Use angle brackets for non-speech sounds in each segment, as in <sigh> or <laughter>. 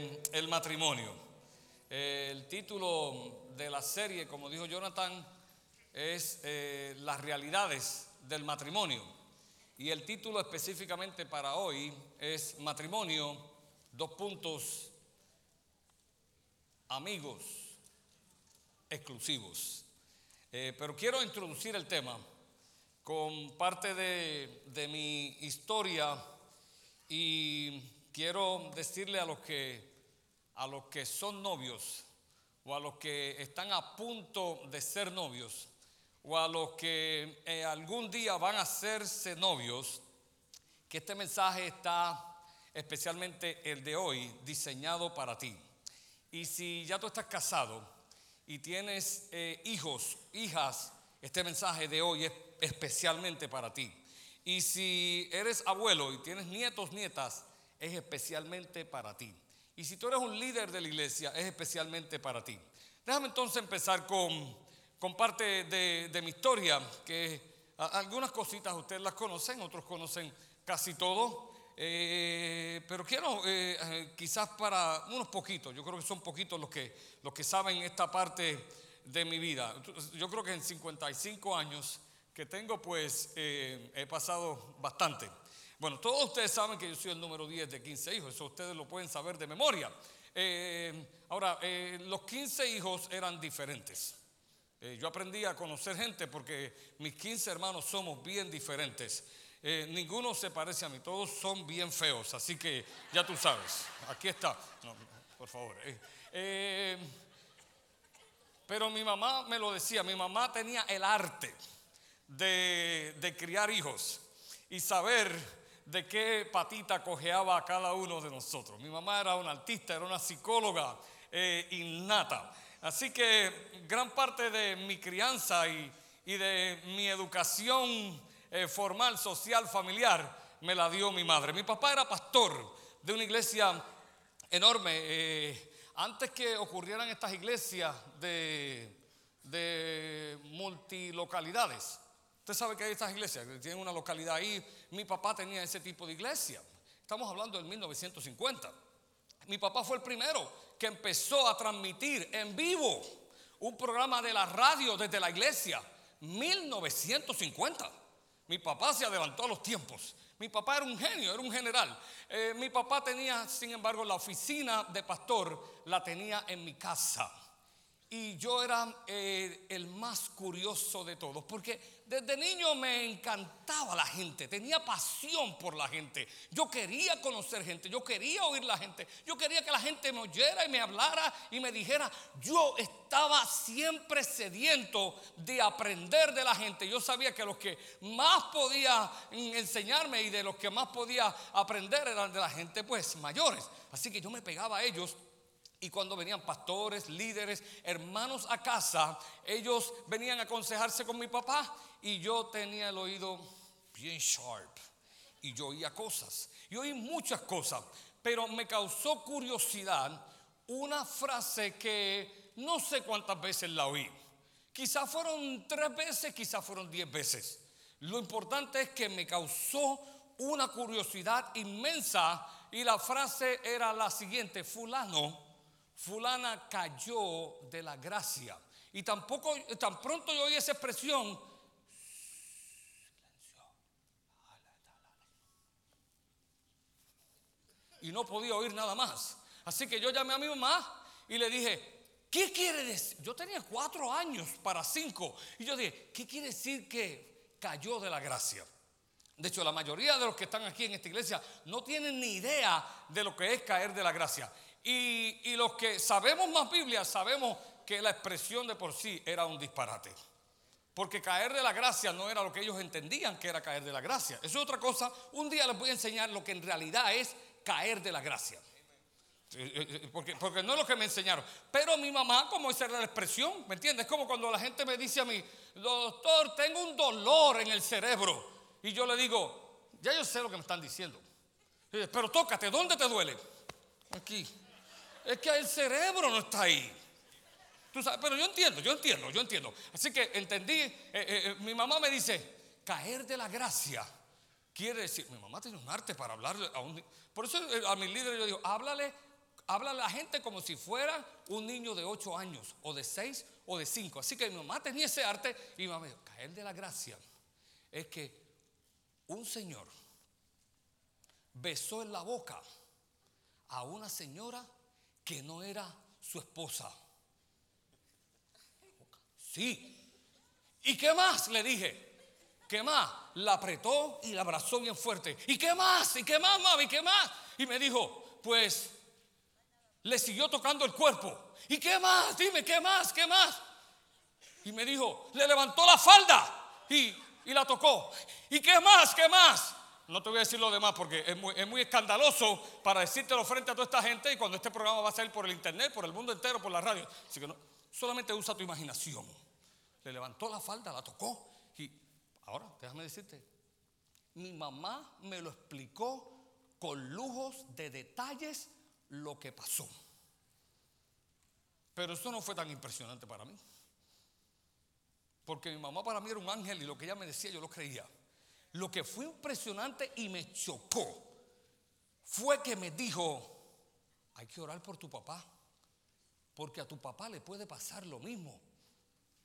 eh, el matrimonio. Eh, el título de la serie, como dijo Jonathan, es eh, Las realidades del matrimonio. Y el título específicamente para hoy es Matrimonio, dos puntos, amigos exclusivos. pero quiero introducir el tema con parte de, de mi historia y quiero decirle a los que a los que son novios o a los que están a punto de ser novios o a los que eh, algún día van a hacerse novios que este mensaje está especialmente el de hoy diseñado para ti. Y si ya tú estás casado y tienes eh, hijos, hijas, este mensaje de hoy es especialmente para ti. Y si eres abuelo y tienes nietos, nietas, es especialmente para ti. Y si tú eres un líder de la iglesia, es especialmente para ti. Déjame entonces empezar con, con parte de, mi historia, que algunas cositas ustedes las conocen, otros conocen casi todo. Eh, pero quiero eh, eh, quizás para unos poquitos, yo creo que son poquitos los que, los que saben esta parte de mi vida. Yo creo que en 55 años que tengo, pues he pasado bastante. Bueno, todos ustedes saben que yo soy el número 10 de 15 hijos, eso ustedes lo pueden saber de memoria. Eh, ahora, eh, los 15 hijos eran diferentes. Eh, yo aprendí a conocer gente porque mis 15 hermanos somos bien diferentes. ninguno se parece a mí, todos son bien feos, así que ya tú sabes, aquí está. por favor. pero mi mamá me lo decía, mi mamá tenía el arte de criar hijos y saber de qué patita cojeaba a cada uno de nosotros. Mi mamá era una artista, era una psicóloga eh, innata. Así que gran parte de mi crianza y, de mi educación eh, formal, social, familiar, me la dio mi madre. Mi papá era pastor de una iglesia enorme. Eh, antes que ocurrieran estas iglesias de, de multilocalidades, Usted sabe que hay estas iglesias que tienen una localidad ahí. Mi papá tenía ese tipo de iglesia. Estamos hablando del 1950. Mi papá fue el primero que empezó a transmitir en vivo un programa de la radio desde la iglesia. 1950. Mi papá se adelantó a los tiempos. Mi papá era un genio, era un general. Eh, mi papá tenía, sin embargo, la oficina de pastor, la tenía en mi casa. Y yo era eh, el más curioso de todos, porque desde niño me encantaba la gente, tenía pasión por la gente. Yo quería conocer gente, yo quería oír la gente, yo quería que la gente me oyera y me hablara y me dijera. Yo estaba siempre sediento de aprender de la gente. Yo sabía que los que más podía enseñarme y de los que más podía aprender eran de la gente pues mayores. Así que yo me pegaba a ellos y cuando venían pastores, líderes, hermanos a casa, ellos venían a aconsejarse con mi papá y yo tenía el oído bien sharp y yo oía cosas. Y oí muchas cosas, pero me causó curiosidad una frase que no sé cuántas veces la oí. Quizás fueron tres veces, quizás fueron diez veces. Lo importante es que me causó una curiosidad inmensa y la frase era la siguiente, fulano fulana cayó de la gracia. Y tampoco, tan pronto yo oí esa expresión, y no podía oír nada más. Así que yo llamé a mi mamá y le dije, ¿qué quiere decir? Yo tenía cuatro años para cinco. Y yo dije, ¿qué quiere decir que cayó de la gracia? De hecho, la mayoría de los que están aquí en esta iglesia no tienen ni idea de lo que es caer de la gracia. Y, los que sabemos más Biblia sabemos que la expresión de por sí era un disparate. Porque caer de la gracia no era lo que ellos entendían que era caer de la gracia. Eso es otra cosa. Un día les voy a enseñar lo que en realidad es caer de la gracia. Eh, eh, eh, porque, porque, no es lo que me enseñaron. Pero mi mamá, como esa era la expresión, ¿me entiendes? Es como cuando la gente me dice a mí, doctor, tengo un dolor en el cerebro. Y yo le digo, ya yo sé lo que me están diciendo. Pero tócate, ¿dónde te duele? Aquí. Es que el cerebro no está ahí. pero yo entiendo, yo entiendo, yo entiendo. Así que entendí, eh, eh, eh, mi mamá me dice, caer de la gracia quiere decir, mi mamá tiene un arte para hablarle a un... Por eso a mi líder yo digo, háblale habla a la gente como si fuera un niño de 8 años, o de 6, o de 5. Así que mi mamá tenía ese arte y mi mamá me dijo, caer de la gracia es que un señor besó en la boca a una señora que no era su esposa. Sí. ¿Y qué más? Le dije. ¿Qué más? La apretó y la abrazó bien fuerte. ¿Y qué más? ¿Y qué más, mami? ¿Y qué más? Y me dijo, pues le siguió tocando el cuerpo. ¿Y qué más? Dime, ¿qué más? ¿Qué más? Y me dijo, le levantó la falda y, y la tocó. ¿Y qué más? ¿Qué más? No te voy a decir lo demás porque es muy, es muy, escandaloso para decírtelo frente a toda esta gente y cuando este programa va a salir por el internet, por el mundo entero, por la radio. Así que no, solamente usa tu imaginación. Le levantó la falda, la tocó y ahora déjame decirte, mi mamá me lo explicó con lujos de detalles lo que pasó. Pero eso no fue tan impresionante para mí. Porque mi mamá para mí era un ángel y lo que ella me decía yo lo creía. Lo que fue impresionante y me chocó fue que me dijo, hay que orar por tu papá. Porque a tu papá le puede pasar lo mismo.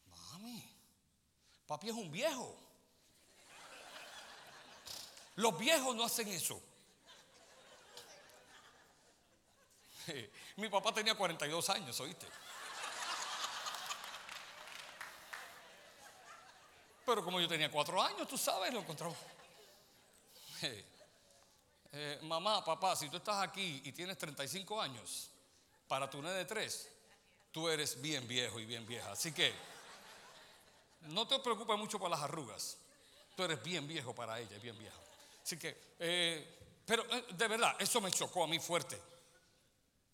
Mami, papi es un viejo. Los viejos no hacen eso. <laughs> Mi papá tenía 42 años, ¿oíste? Pero como yo tenía 4 años, tú sabes, lo encontramos. <laughs> Eh, mamá, papá, si tú estás aquí y tienes 35 años, para tu nene de 3, tú eres bien viejo y bien vieja. Así que no te preocupes mucho por las arrugas. Tú eres bien viejo para ella, bien vieja. Así que, eh, pero eh, de verdad, eso me chocó a mí fuerte.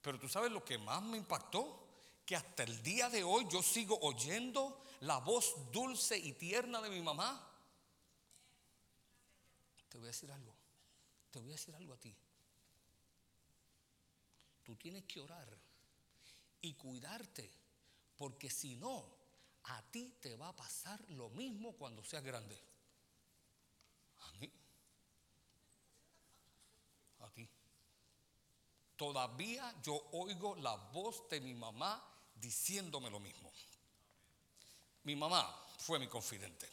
Pero tú sabes lo que más me impactó, que hasta el día de hoy yo sigo oyendo la voz dulce y tierna de mi mamá. Te voy a decir algo, te voy a decir algo a ti. Tú tienes que orar y cuidarte, porque si no, a ti te va a pasar lo mismo cuando seas grande. A mí. A ti. Todavía yo oigo la voz de mi mamá diciéndome lo mismo. Mi mamá fue mi confidente.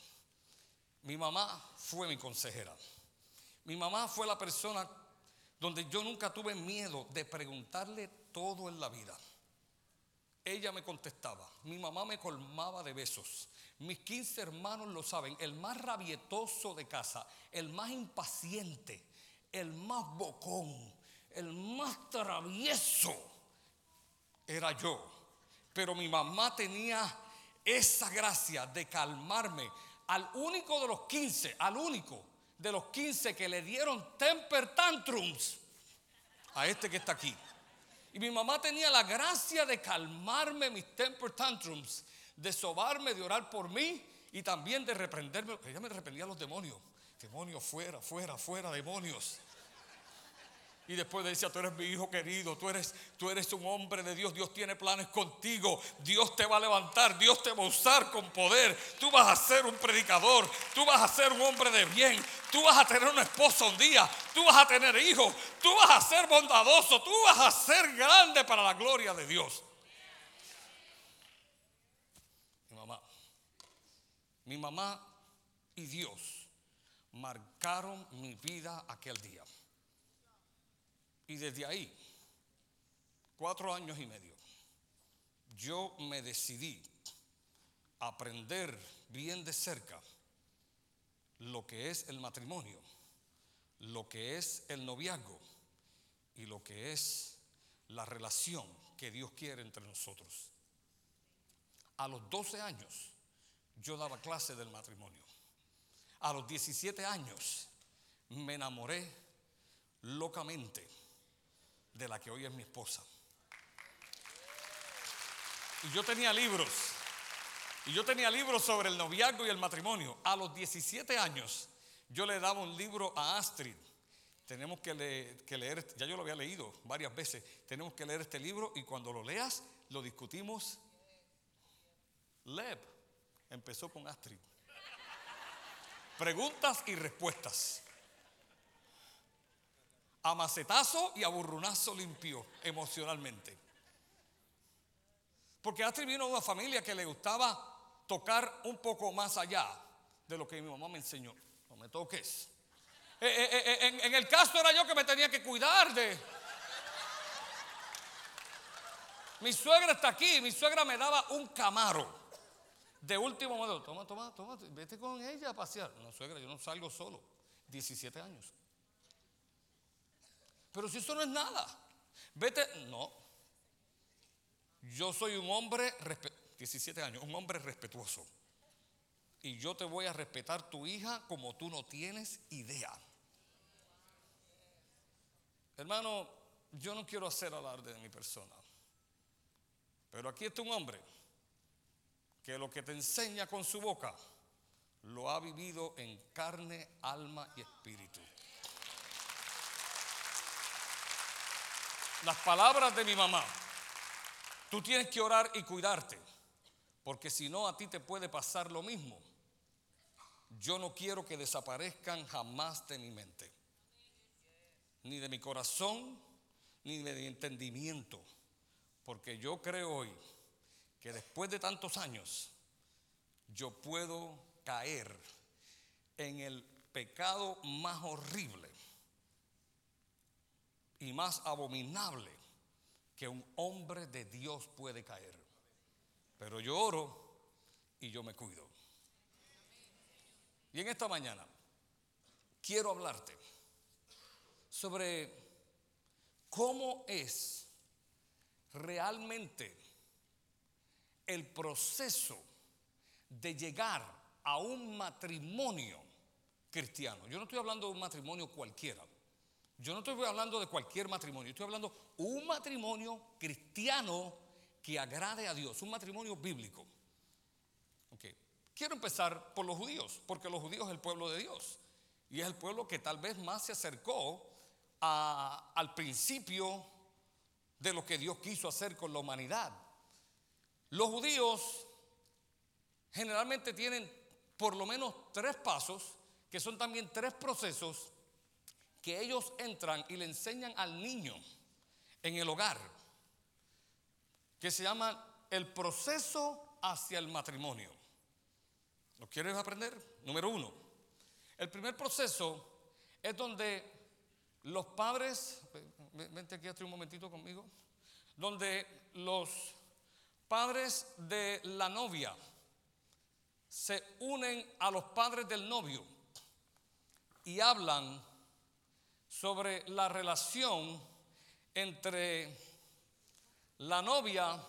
Mi mamá fue mi consejera. Mi mamá fue la persona donde yo nunca tuve miedo de preguntarle todo en la vida. Ella me contestaba, mi mamá me colmaba de besos. Mis 15 hermanos lo saben, el más rabietoso de casa, el más impaciente, el más bocón, el más travieso era yo. Pero mi mamá tenía esa gracia de calmarme al único de los 15, al único de los 15 que le dieron temper tantrums a este que está aquí. Y mi mamá tenía la gracia de calmarme mis temper tantrums, de sobarme, de orar por mí y también de reprenderme. Ella me reprendía a los demonios. Demonios fuera, fuera, fuera, demonios. Y después decía, tú eres mi hijo querido, tú eres, tú eres un hombre de Dios, Dios tiene planes contigo, Dios te va a levantar, Dios te va a usar con poder, tú vas a ser un predicador, tú vas a ser un hombre de bien, tú vas a tener una esposa un día, tú vas a tener hijos, tú vas a ser bondadoso, tú vas a ser grande para la gloria de Dios. Mi mamá, mi mamá y Dios marcaron mi vida aquel día. Y desde ahí, cuatro años y medio, yo me decidí a aprender bien de cerca lo que es el matrimonio, lo que es el noviazgo y lo que es la relación que Dios quiere entre nosotros. A los 12 años yo daba clase del matrimonio. A los 17 años me enamoré locamente de la que hoy es mi esposa. Y yo tenía libros. Y yo tenía libros sobre el noviazgo y el matrimonio. A los 17 años yo le daba un libro a Astrid. Tenemos que, leer, ya yo lo había leído varias veces, tenemos que leer este libro y cuando lo leas lo discutimos. Leb empezó con Astrid. Preguntas y respuestas. A macetazo y a burrunazo limpio emocionalmente. Porque Astrid vino de una familia que le gustaba tocar un poco más allá de lo que mi mamá me enseñó. No me toques. Eh, eh, eh, en, el caso era yo que me tenía que cuidar de... Mi suegra está aquí, mi suegra me daba un camaro de último modo. Toma, toma, toma, vete con ella a pasear. No, suegra, yo no salgo solo. 17 años. Pero si eso no es nada, vete, no. Yo soy un hombre, 17 años, un hombre respetuoso. Y yo te voy a respetar tu hija como tú no tienes idea. Hermano, yo no quiero hacer alarde de mi persona. Pero aquí está un hombre que lo que te enseña con su boca lo ha vivido en carne, alma y espíritu. Las palabras de mi mamá, tú tienes que orar y cuidarte, porque si no a ti te puede pasar lo mismo. Yo no quiero que desaparezcan jamás de mi mente ni de mi corazón, ni de mi entendimiento. Porque yo creo hoy que después de tantos años, yo puedo caer en el pecado más horrible y más abominable que un hombre de Dios puede caer. Pero yo oro y yo me cuido. Y en esta mañana quiero hablarte sobre cómo es realmente el proceso de llegar a un matrimonio cristiano. Yo no estoy hablando de un matrimonio cualquiera. Yo no estoy hablando de cualquier matrimonio. Estoy hablando de un matrimonio cristiano que agrade a Dios, un matrimonio bíblico. Quiero empezar por los judíos, porque los judíos es el pueblo de Dios. Y es el pueblo que tal vez más se acercó al principio de lo que Dios quiso hacer con la humanidad. Los judíos generalmente tienen por lo menos tres pasos, que son también tres procesos que ellos entran y le enseñan al niño en el hogar, que se llama el proceso hacia el matrimonio. ¿Lo quieres aprender? Número uno. El primer proceso es donde los padres, vente aquí hasta un momentito conmigo, donde los padres de la novia se unen a los padres del novio y hablan sobre la relación entre la novia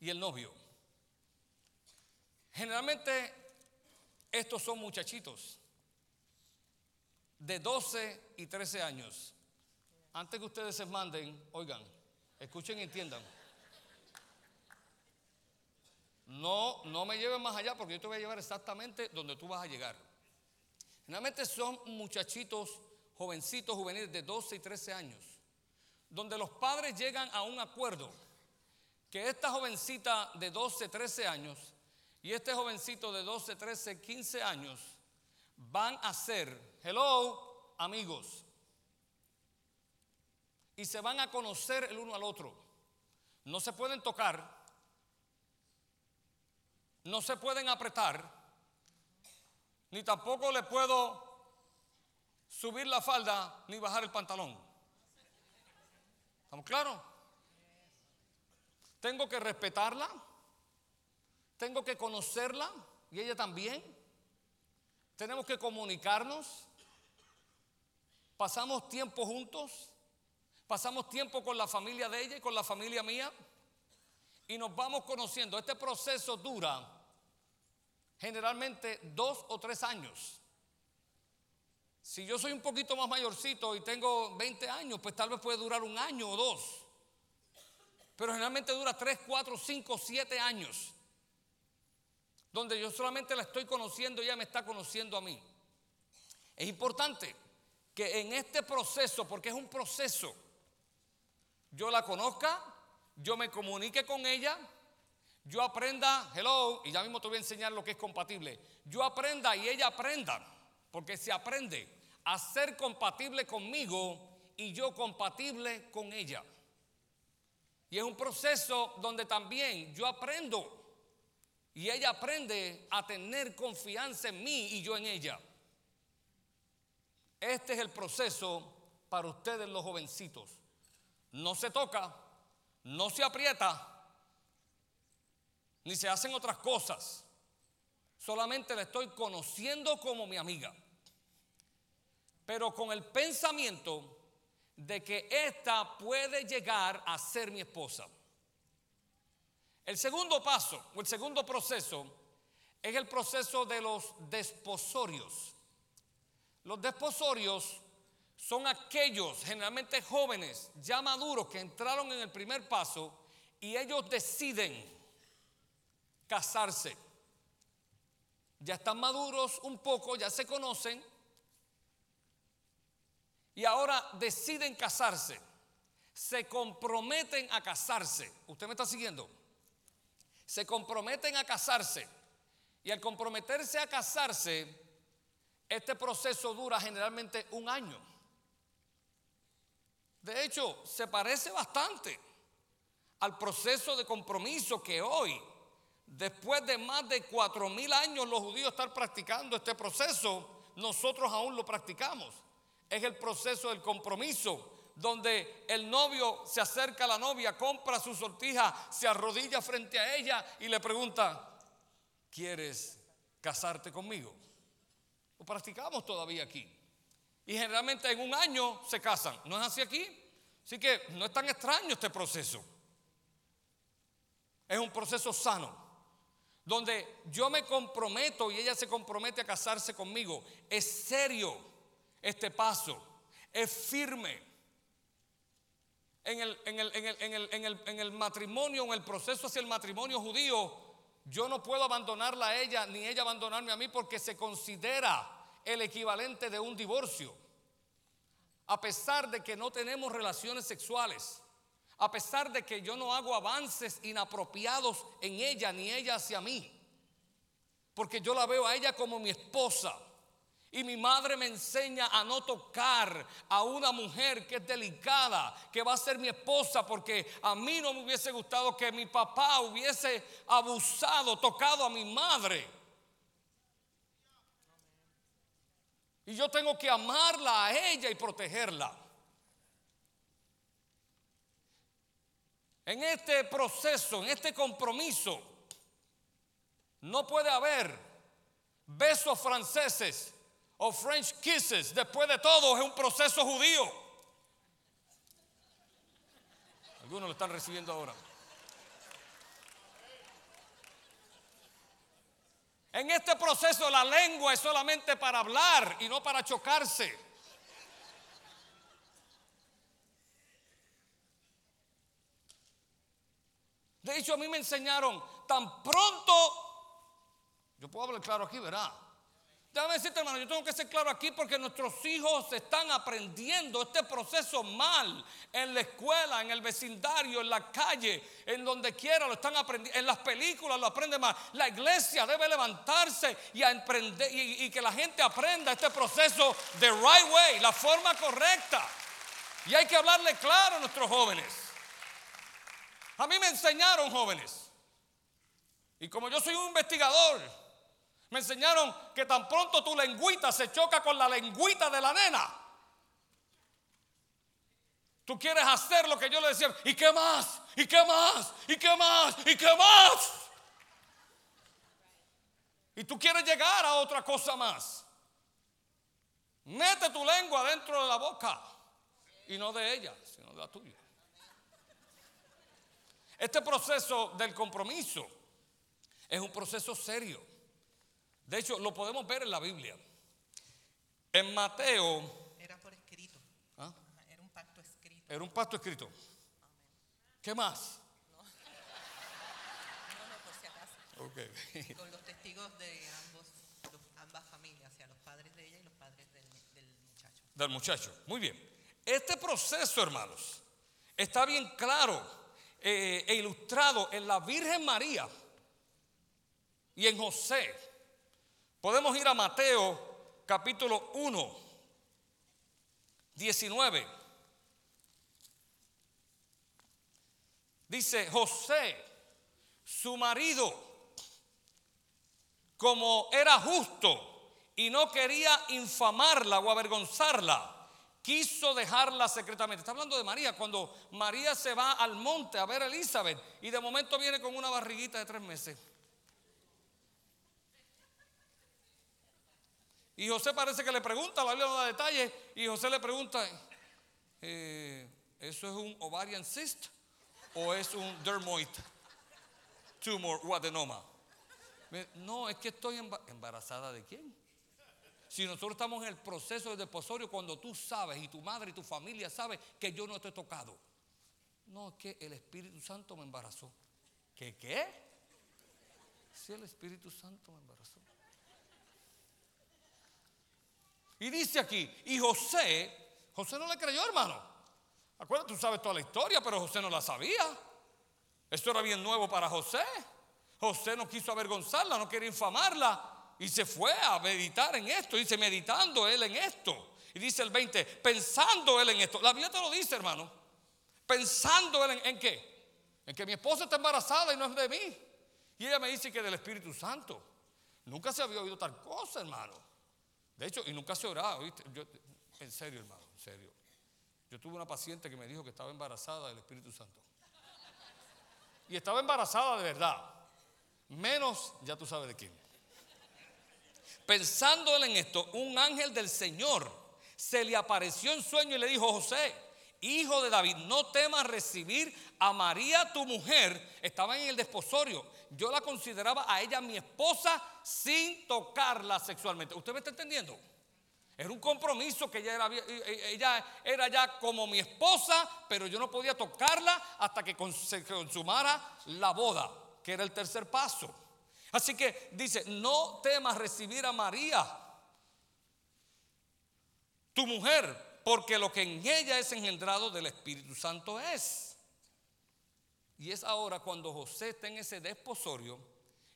y el novio. Generalmente estos son muchachitos de 12 y 13 años. Antes que ustedes se manden, oigan, escuchen y entiendan. No, no me lleven más allá porque yo te voy a llevar exactamente donde tú vas a llegar. Generalmente son muchachitos, jovencitos, juveniles de 12 y 13 años, donde los padres llegan a un acuerdo que esta jovencita de 12, 13 años y este jovencito de 12, 13, 15 años van a ser, hello, amigos. Y se van a conocer el uno al otro. No se pueden tocar. No se pueden apretar. Ni tampoco le puedo subir la falda ni bajar el pantalón. ¿Estamos claros? Tengo que respetarla. Tengo que conocerla. Y ella también. Tenemos que comunicarnos. Pasamos tiempo juntos. Pasamos tiempo con la familia de ella y con la familia mía. Y nos vamos conociendo. Este proceso dura generalmente dos o tres años. Si yo soy un poquito más mayorcito y tengo 20 años, pues tal vez puede durar un año o dos. Pero generalmente dura tres, cuatro, cinco, siete años donde yo solamente la estoy conociendo y ella me está conociendo a mí. Es importante que en este proceso, porque es un proceso, yo la conozca, yo me comunique con ella, yo aprenda, hello, y ya mismo te voy a enseñar lo que es compatible, yo aprenda y ella aprenda, porque se aprende a ser compatible conmigo y yo compatible con ella. Y es un proceso donde también yo aprendo y ella aprende a tener confianza en mí y yo en ella. Este es el proceso para ustedes los jovencitos. No se toca, no se aprieta, ni se hacen otras cosas. Solamente la estoy conociendo como mi amiga. Pero con el pensamiento de que esta puede llegar a ser mi esposa. El segundo paso o el segundo proceso es el proceso de los desposorios. Los desposorios son aquellos generalmente jóvenes ya maduros que entraron en el primer paso y ellos deciden casarse. Ya están maduros un poco, ya se conocen y ahora deciden casarse. Se comprometen a casarse. ¿Usted me está siguiendo? se comprometen a casarse. Y al comprometerse a casarse, este proceso dura generalmente un año. De hecho, se parece bastante al proceso de compromiso que hoy, después de más de cuatro mil años los judíos están practicando este proceso, nosotros aún lo practicamos. Es el proceso del compromiso donde el novio se acerca a la novia, compra su sortija, se arrodilla frente a ella y le pregunta, ¿quieres casarte conmigo? Lo practicamos todavía aquí. Y generalmente en un año se casan. ¿No es así aquí? Así que no es tan extraño este proceso. Es un proceso sano. Donde yo me comprometo y ella se compromete a casarse conmigo. Es serio este paso. Es firme en el, matrimonio, en el proceso hacia el matrimonio judío, yo no puedo abandonarla a ella ni ella abandonarme a mí porque se considera el equivalente de un divorcio. A pesar de que no tenemos relaciones sexuales, a pesar de que yo no hago avances inapropiados en ella ni ella hacia mí, porque yo la veo a ella como mi esposa. Y mi madre me enseña a no tocar a una mujer que es delicada, que va a ser mi esposa, porque a mí no me hubiese gustado que mi papá hubiese abusado, tocado a mi madre. Y yo tengo que amarla a ella y protegerla. En este proceso, en este compromiso, no puede haber besos franceses o French kisses, después de todo, es un proceso judío. Algunos lo están recibiendo ahora. En este proceso la lengua es solamente para hablar y no para chocarse. De hecho, a mí me enseñaron tan pronto, yo puedo hablar claro aquí, ¿verdad? Déjame decirte, hermano, yo tengo que ser claro aquí porque nuestros hijos están aprendiendo este proceso mal en la escuela, en el vecindario, en la calle, en donde quiera lo están aprendiendo, en las películas lo aprenden mal. La iglesia debe levantarse y, y, que la gente aprenda este proceso de right way, la forma correcta. Y hay que hablarle claro a nuestros jóvenes. A mí me enseñaron jóvenes. Y como yo soy un investigador, me enseñaron que tan pronto tu lengüita se choca con la lengüita de la nena. Tú quieres hacer lo que yo le decía. ¿Y qué más? ¿Y qué más? ¿Y qué más? ¿Y qué más? Y tú quieres llegar a otra cosa más. Mete tu lengua dentro de la boca. Y no de ella, sino de la tuya. Este proceso del compromiso es un proceso serio. De hecho, lo podemos ver en la Biblia. En Mateo. Era por escrito. ¿Ah? Era un pacto escrito. Era un pacto escrito. ¿Qué más? <laughs> No. no, por si acaso. <laughs> Con los testigos de ambos, ambas familias, o sea, los padres de ella y los padres del, muchacho. Del muchacho. Muy bien. Este proceso, hermanos, está bien claro eh, e ilustrado en la Virgen María y en José. Podemos ir a Mateo capítulo 1, 19. Dice, José, su marido, como era justo y no quería infamarla o avergonzarla, quiso dejarla secretamente. Está hablando de María, cuando María se va al monte a ver a Elizabeth y de momento viene con una barriguita de tres meses. Y José parece que le pregunta, la Biblia no detalles, y José le pregunta, eh, ¿eso es un ovarian cyst o es un dermoid tumor o adenoma? No, es que estoy embarazada de quién. Si nosotros estamos en el proceso de desposorio, cuando tú sabes y tu madre y tu familia sabe que yo no he tocado. No, es que el Espíritu Santo me embarazó. ¿Qué qué? Si el Espíritu Santo me embarazó. Y dice aquí, y José, José no le creyó, hermano. Acuérdate, tú sabes toda la historia, pero José no la sabía. Esto era bien nuevo para José. José no quiso avergonzarla, no quería infamarla. Y se fue a meditar en esto. Dice, meditando él en esto. Y dice el 20, pensando él en esto. La Biblia te lo dice, hermano. Pensando él en, en qué? En que mi esposa está embarazada y no es de mí. Y ella me dice que del Espíritu Santo. Nunca se había oído tal cosa, hermano. De hecho, y nunca se oraba, ¿viste? en serio, hermano, en serio. Yo tuve una paciente que me dijo que estaba embarazada del Espíritu Santo. Y estaba embarazada de verdad. Menos, ya tú sabes de quién. Pensando en esto, un ángel del Señor se le apareció en sueño y le dijo, José, hijo de David, no temas recibir a María tu mujer. Estaba en el desposorio. Yo la consideraba a ella mi esposa sin tocarla sexualmente. ¿Usted me está entendiendo? Era un compromiso que ella era, ella era ya como mi esposa, pero yo no podía tocarla hasta que se consumara la boda, que era el tercer paso. Así que dice, no temas recibir a María, tu mujer, porque lo que en ella es engendrado del Espíritu Santo es. Y es ahora cuando José está en ese desposorio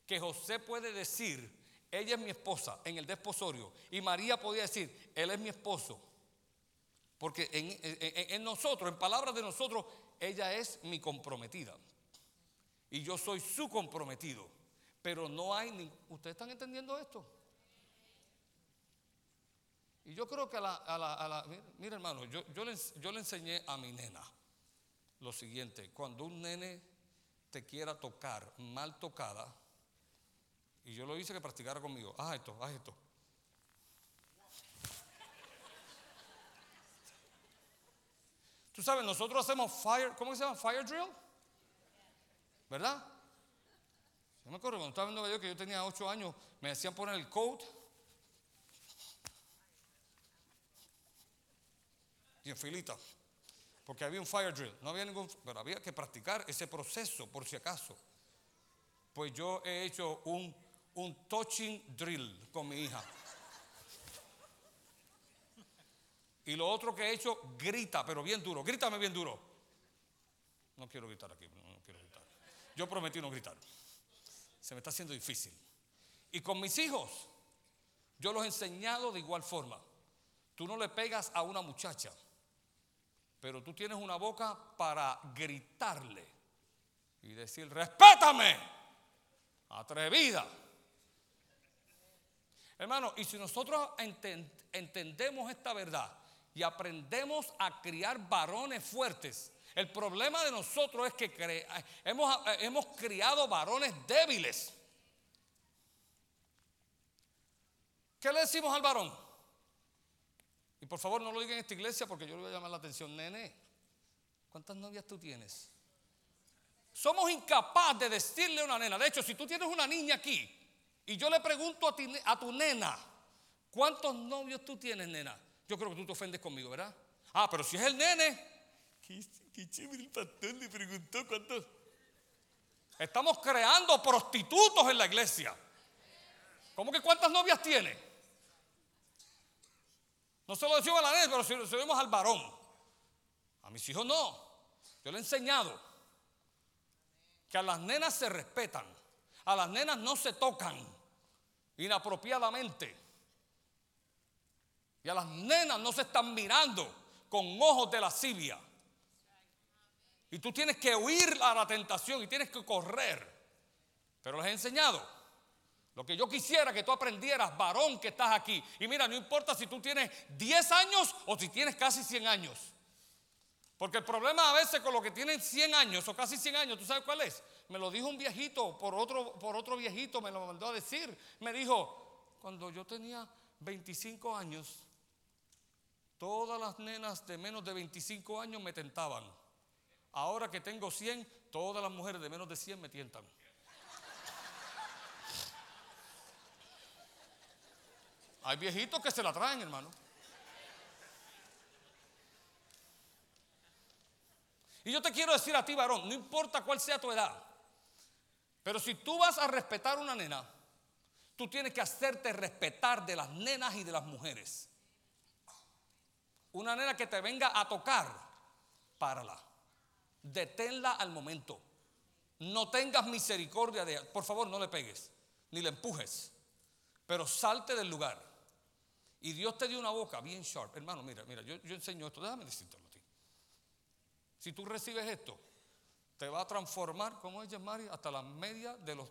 que José puede decir, ella es mi esposa en el desposorio. Y María podía decir, él es mi esposo. Porque en, nosotros, en palabras de nosotros, ella es mi comprometida. Y yo soy su comprometido. Pero no hay ni... ¿Ustedes están entendiendo esto? Y yo creo que a la... mira, hermano, yo, yo, le, yo le enseñé a mi nena lo siguiente. Cuando un nene te quiera tocar mal tocada, y yo lo hice que practicara conmigo. Haz esto, haz esto. Tú sabes, nosotros hacemos fire, ¿cómo se llama? Fire drill. ¿Verdad? Yo me acuerdo cuando estaba viendo video que yo tenía 8 años, me decían poner el coat. Y en filita. Porque había un fire drill. No había ningún, pero había que practicar ese proceso por si acaso. Pues yo he hecho un un touching drill con mi hija. Y lo otro que he hecho, grita, pero bien duro. Grítame bien duro. No quiero gritar aquí, no quiero gritar. Yo prometí no gritar. Se me está haciendo difícil. Y con mis hijos, yo los he enseñado de igual forma. Tú no le pegas a una muchacha, pero tú tienes una boca para gritarle y decir, respétame, atrevida. Hermano, y si nosotros entendemos esta verdad y aprendemos a criar varones fuertes, el problema de nosotros es que hemos, hemos criado varones débiles. ¿Qué le decimos al varón? Y por favor no lo digan en esta iglesia porque yo le voy a llamar la atención, nene. ¿Cuántas novias tú tienes? Somos incapaces de decirle a una nena. De hecho, si tú tienes una niña aquí y yo le pregunto a, a tu nena, ¿cuántos novios tú tienes, nena? Yo creo que tú te ofendes conmigo, ¿verdad? Ah, pero si es el nene, qué, chévere el pastor le preguntó cuántos. Estamos creando prostitutos en la iglesia. ¿Cómo que cuántas novias tiene? No se lo decimos a la nena, pero se lo decimos al varón. A mis hijos no. Yo le he enseñado que a las nenas se respetan, a las nenas no se tocan inapropiadamente. Y a las nenas no se están mirando con ojos de lascivia. Y tú tienes que huir a la tentación y tienes que correr. Pero les he enseñado. Lo que yo quisiera que tú aprendieras, varón que estás aquí. Y mira, no importa si tú tienes 10 años o si tienes casi 100 años. Porque el problema a veces con lo que tienen 100 años o casi 100 años, ¿tú sabes cuál es? Me lo dijo un viejito, por otro, por otro viejito me lo mandó a decir. Me dijo, cuando yo tenía 25 años, todas las nenas de menos de 25 años me tentaban. Ahora que tengo 100, todas las mujeres de menos de 100 me tientan. Hay viejitos que se la traen, hermano. Y yo te quiero decir a ti, varón, no importa cuál sea tu edad, pero si tú vas a respetar una nena, tú tienes que hacerte respetar de las nenas y de las mujeres. Una nena que te venga a tocar, párala. Deténla al momento. No tengas misericordia de ella. Por favor, no le pegues, ni le empujes, pero salte del lugar. Y Dios te dio una boca bien sharp. Hermano, mira, mira, yo, yo enseño esto. Déjame decírtelo a ti. Si tú recibes esto, te va a transformar, como ella Mari, hasta la media de los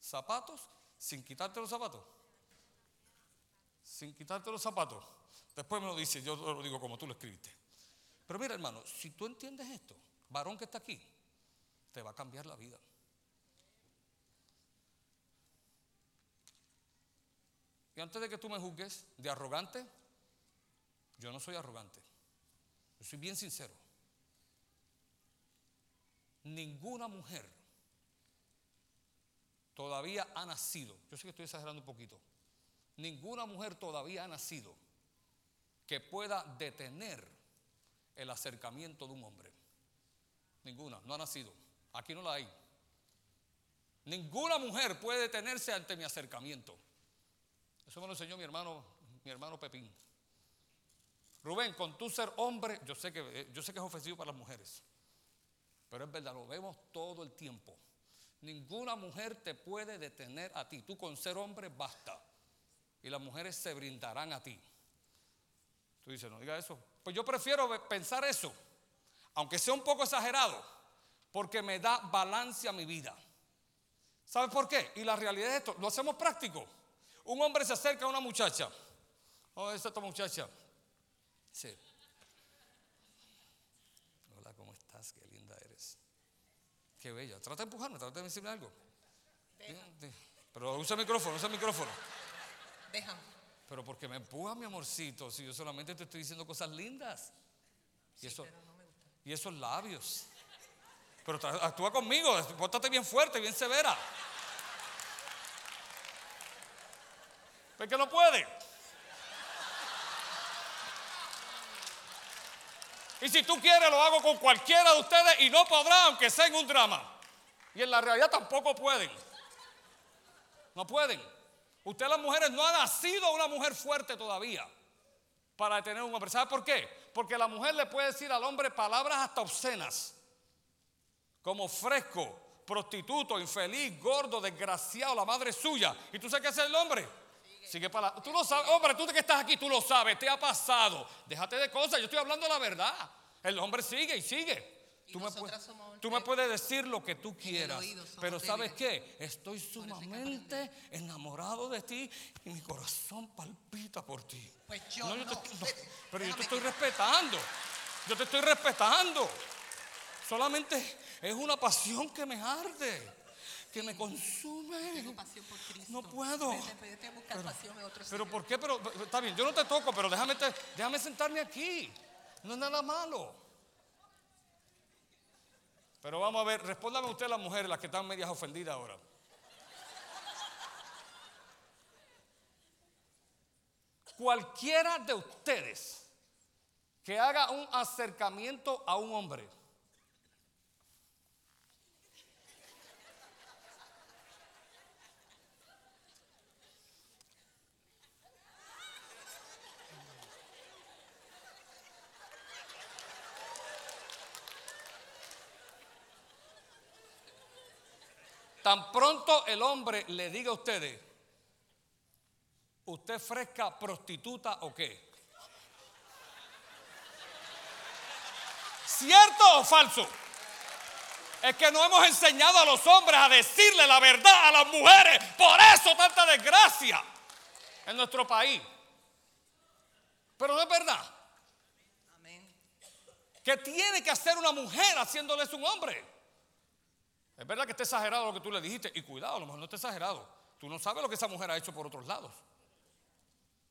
zapatos sin quitarte los zapatos. Sin quitarte los zapatos. Después me lo dice, yo lo digo como tú lo escribiste. Pero mira, hermano, si tú entiendes esto, varón que está aquí, te va a cambiar la vida. Y antes de que tú me juzgues de arrogante, yo no soy arrogante. Yo soy bien sincero. Ninguna mujer todavía ha nacido, yo sé que estoy exagerando un poquito, ninguna mujer todavía ha nacido que pueda detener el acercamiento de un hombre. Ninguna, no ha nacido. Aquí no la hay. Ninguna mujer puede detenerse ante mi acercamiento. Eso me lo enseñó mi hermano, mi hermano Pepín. Rubén, con tu ser hombre, yo sé que eh, yo sé que es ofensivo para las mujeres. Pero es verdad, lo vemos todo el tiempo. Ninguna mujer te puede detener a ti. Tú con ser hombre basta. Y las mujeres se brindarán a ti. Tú dices, no diga eso. Pues yo prefiero pensar eso, aunque sea un poco exagerado, porque me da balance a mi vida. ¿Sabes por qué? Y la realidad es esto, lo hacemos práctico. Un hombre se acerca a una muchacha. Oh, esa esta muchacha. Sí. Hola, ¿cómo estás? Qué linda eres. Qué bella. Trata de empujarme, trata de decirme algo. Pero usa el micrófono, usa el micrófono. Déjame. Pero porque me empuja mi amorcito, si yo solamente te estoy diciendo cosas lindas. Y, eso, y esos labios. Pero actúa conmigo, pórtate bien fuerte, bien severa. ¿Ves que no puede? Y si tú quieres, lo hago con cualquiera de ustedes y no podrá, aunque sea en un drama. Y en la realidad tampoco pueden. No pueden. Usted, las mujeres, no ha nacido una mujer fuerte todavía para tener un hombre. ¿Sabe por qué? Porque la mujer le puede decir al hombre palabras hasta obscenas, como fresco, prostituto, infeliz, gordo, desgraciado, la madre suya. ¿Y tú sabes qué es el hombre? Sigue para Tú lo sabes, hombre, tú que estás aquí, tú lo sabes, te ha pasado. Déjate de cosas, yo estoy hablando la verdad. El hombre sigue y sigue. tú, me puedes, decir lo que tú quieras, pero ¿sabes qué? Estoy sumamente enamorado de ti y mi corazón palpita por ti. Pues yo no, pero yo te estoy respetando. Yo te estoy respetando. Solamente es una pasión que me arde que me consume. Tengo pasión por Cristo. No puedo. Pero, pasión en otro pero ¿por qué? Pero está bien, yo no te toco, pero déjame, déjame sentarme aquí. No es nada malo. Pero vamos a ver, respóndame usted a las mujeres, las que están medias ofendidas ahora. Cualquiera de ustedes que haga un acercamiento a un hombre Tan pronto el hombre le diga a ustedes, ¿usted fresca prostituta o qué? ¿Cierto o falso? Es que no hemos enseñado a los hombres a decirle la verdad a las mujeres. Por eso tanta desgracia en nuestro país. Pero no es verdad. Amén. ¿Qué tiene que hacer una mujer haciéndoles un hombre? Es verdad que está exagerado lo que tú le dijiste. Y cuidado, a lo mejor no está exagerado. Tú no sabes lo que esa mujer ha hecho por otros lados.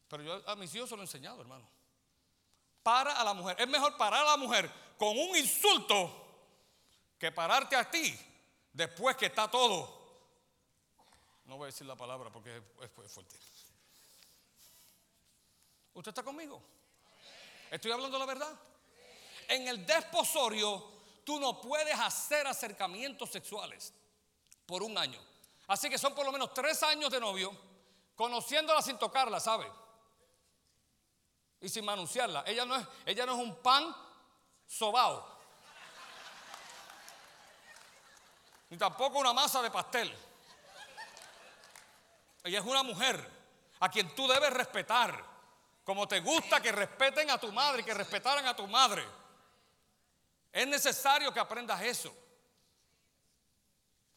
Pero yo a mis hijos se lo he enseñado, hermano. Para a la mujer. Es mejor parar a la mujer con un insulto que pararte a ti después que está todo. No voy a decir la palabra porque es fuerte. ¿Usted está conmigo? ¿Estoy hablando la verdad? En el desposorio tú no puedes hacer acercamientos sexuales por un año. Así que son por lo menos tres años de novio, conociéndola sin tocarla, ¿sabe? Y sin manunciarla. Ella no es, ella no es un pan sobao. Ni tampoco una masa de pastel. Ella es una mujer a quien tú debes respetar. Como te gusta que respeten a tu madre y que respetaran a tu madre. Es necesario que aprendas eso.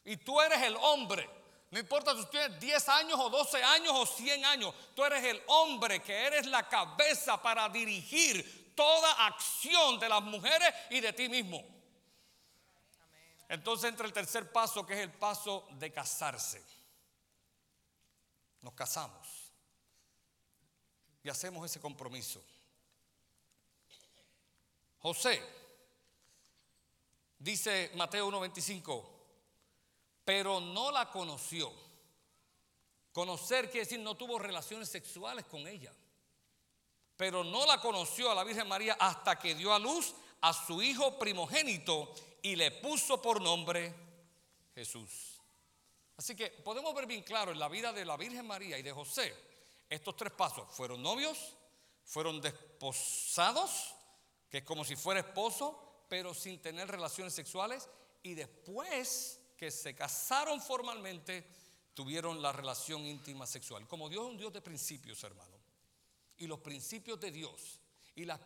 Y tú eres el hombre. No importa si tienes 10 años o 12 años o 100 años. Tú eres el hombre que eres la cabeza para dirigir toda acción de las mujeres y de ti mismo. Entonces entra el tercer paso que es el paso de casarse. Nos casamos y hacemos ese compromiso. José, dice Mateo 1.25, pero no la conoció. Conocer quiere decir no tuvo relaciones sexuales con ella. Pero no la conoció a la Virgen María hasta que dio a luz a su hijo primogénito y le puso por nombre Jesús. Así que podemos ver bien claro en la vida de la Virgen María y de José estos tres pasos. Fueron novios, fueron desposados, que es como si fuera esposo, pero sin tener relaciones sexuales. Y después que se casaron formalmente, tuvieron la relación íntima sexual. Como Dios es un Dios de principios, hermano. Y los principios de Dios y las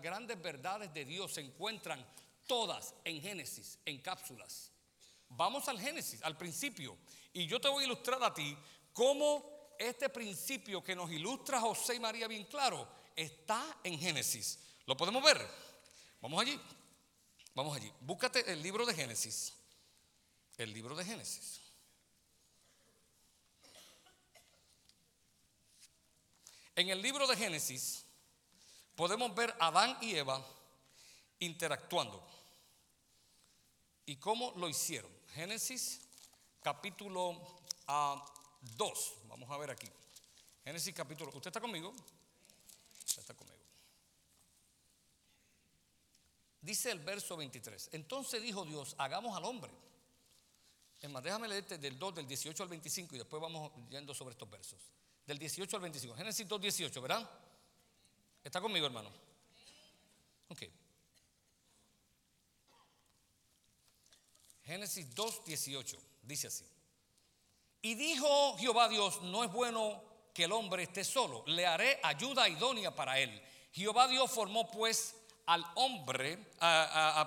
grandes verdades de Dios se encuentran todas en Génesis, en cápsulas. Vamos al Génesis, al principio. Y yo te voy a ilustrar a ti cómo este principio que nos ilustra José y María bien claro está en Génesis. ¿Lo podemos ver? Vamos allí. Vamos allí. Búscate el libro de Génesis. El libro de Génesis. En el libro de Génesis podemos ver a Adán y Eva interactuando. ¿Y cómo lo hicieron? Génesis capítulo 2. Ah, Vamos a ver aquí. Génesis capítulo. ¿Usted está conmigo? Usted está conmigo. Dice el verso 23. Entonces dijo Dios, hagamos al hombre. Es más, déjame leerte del 2, del 18 al 25 y después vamos yendo sobre estos versos. Del 18 al 25. Génesis 2, 18, ¿verdad? ¿Está conmigo, hermano? Ok. Génesis 2, 18. Dice así. Y dijo Jehová Dios, no es bueno que el hombre esté solo, le haré ayuda idónea para él. Jehová Dios formó pues al hombre,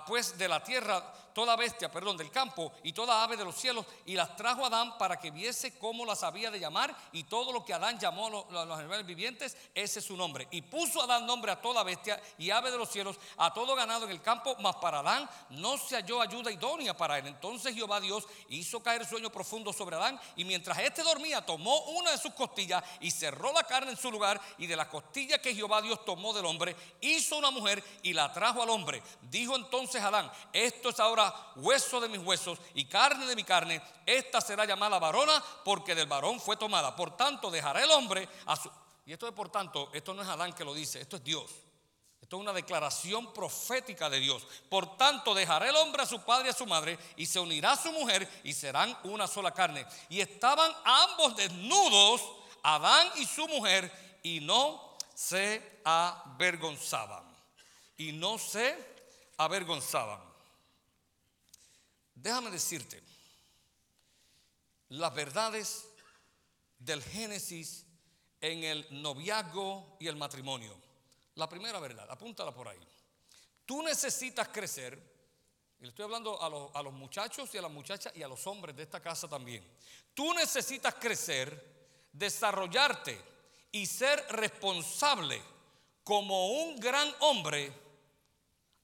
pues de la tierra toda bestia, perdón, del campo y toda ave de los cielos, y las trajo a Adán para que viese cómo las había de llamar, y todo lo que Adán llamó a los, animales vivientes, ese es su nombre. Y puso Adán nombre a toda bestia y ave de los cielos, a todo ganado en el campo, mas para Adán no se halló ayuda idónea para él. Entonces Jehová Dios hizo caer sueño profundo sobre Adán, y mientras éste dormía, tomó una de sus costillas y cerró la carne en su lugar, y de la costilla que Jehová Dios tomó del hombre, hizo una mujer y la trajo al hombre. Dijo entonces Adán, esto es ahora hueso de mis huesos y carne de mi carne, esta será llamada varona porque del varón fue tomada. Por tanto, dejará el hombre a su... Y esto es por tanto, esto no es Adán que lo dice, esto es Dios. Esto es una declaración profética de Dios. Por tanto, dejará el hombre a su padre y a su madre y se unirá a su mujer y serán una sola carne. Y estaban ambos desnudos, Adán y su mujer, y no se avergonzaban. Y no se avergonzaban. Déjame decirte las verdades del Génesis en el noviazgo y el matrimonio. La primera verdad, apúntala por ahí. Tú necesitas crecer y le estoy hablando a los, a los muchachos y a las muchachas y a los hombres de esta casa también, tú necesitas crecer, desarrollarte y ser responsable como un gran hombre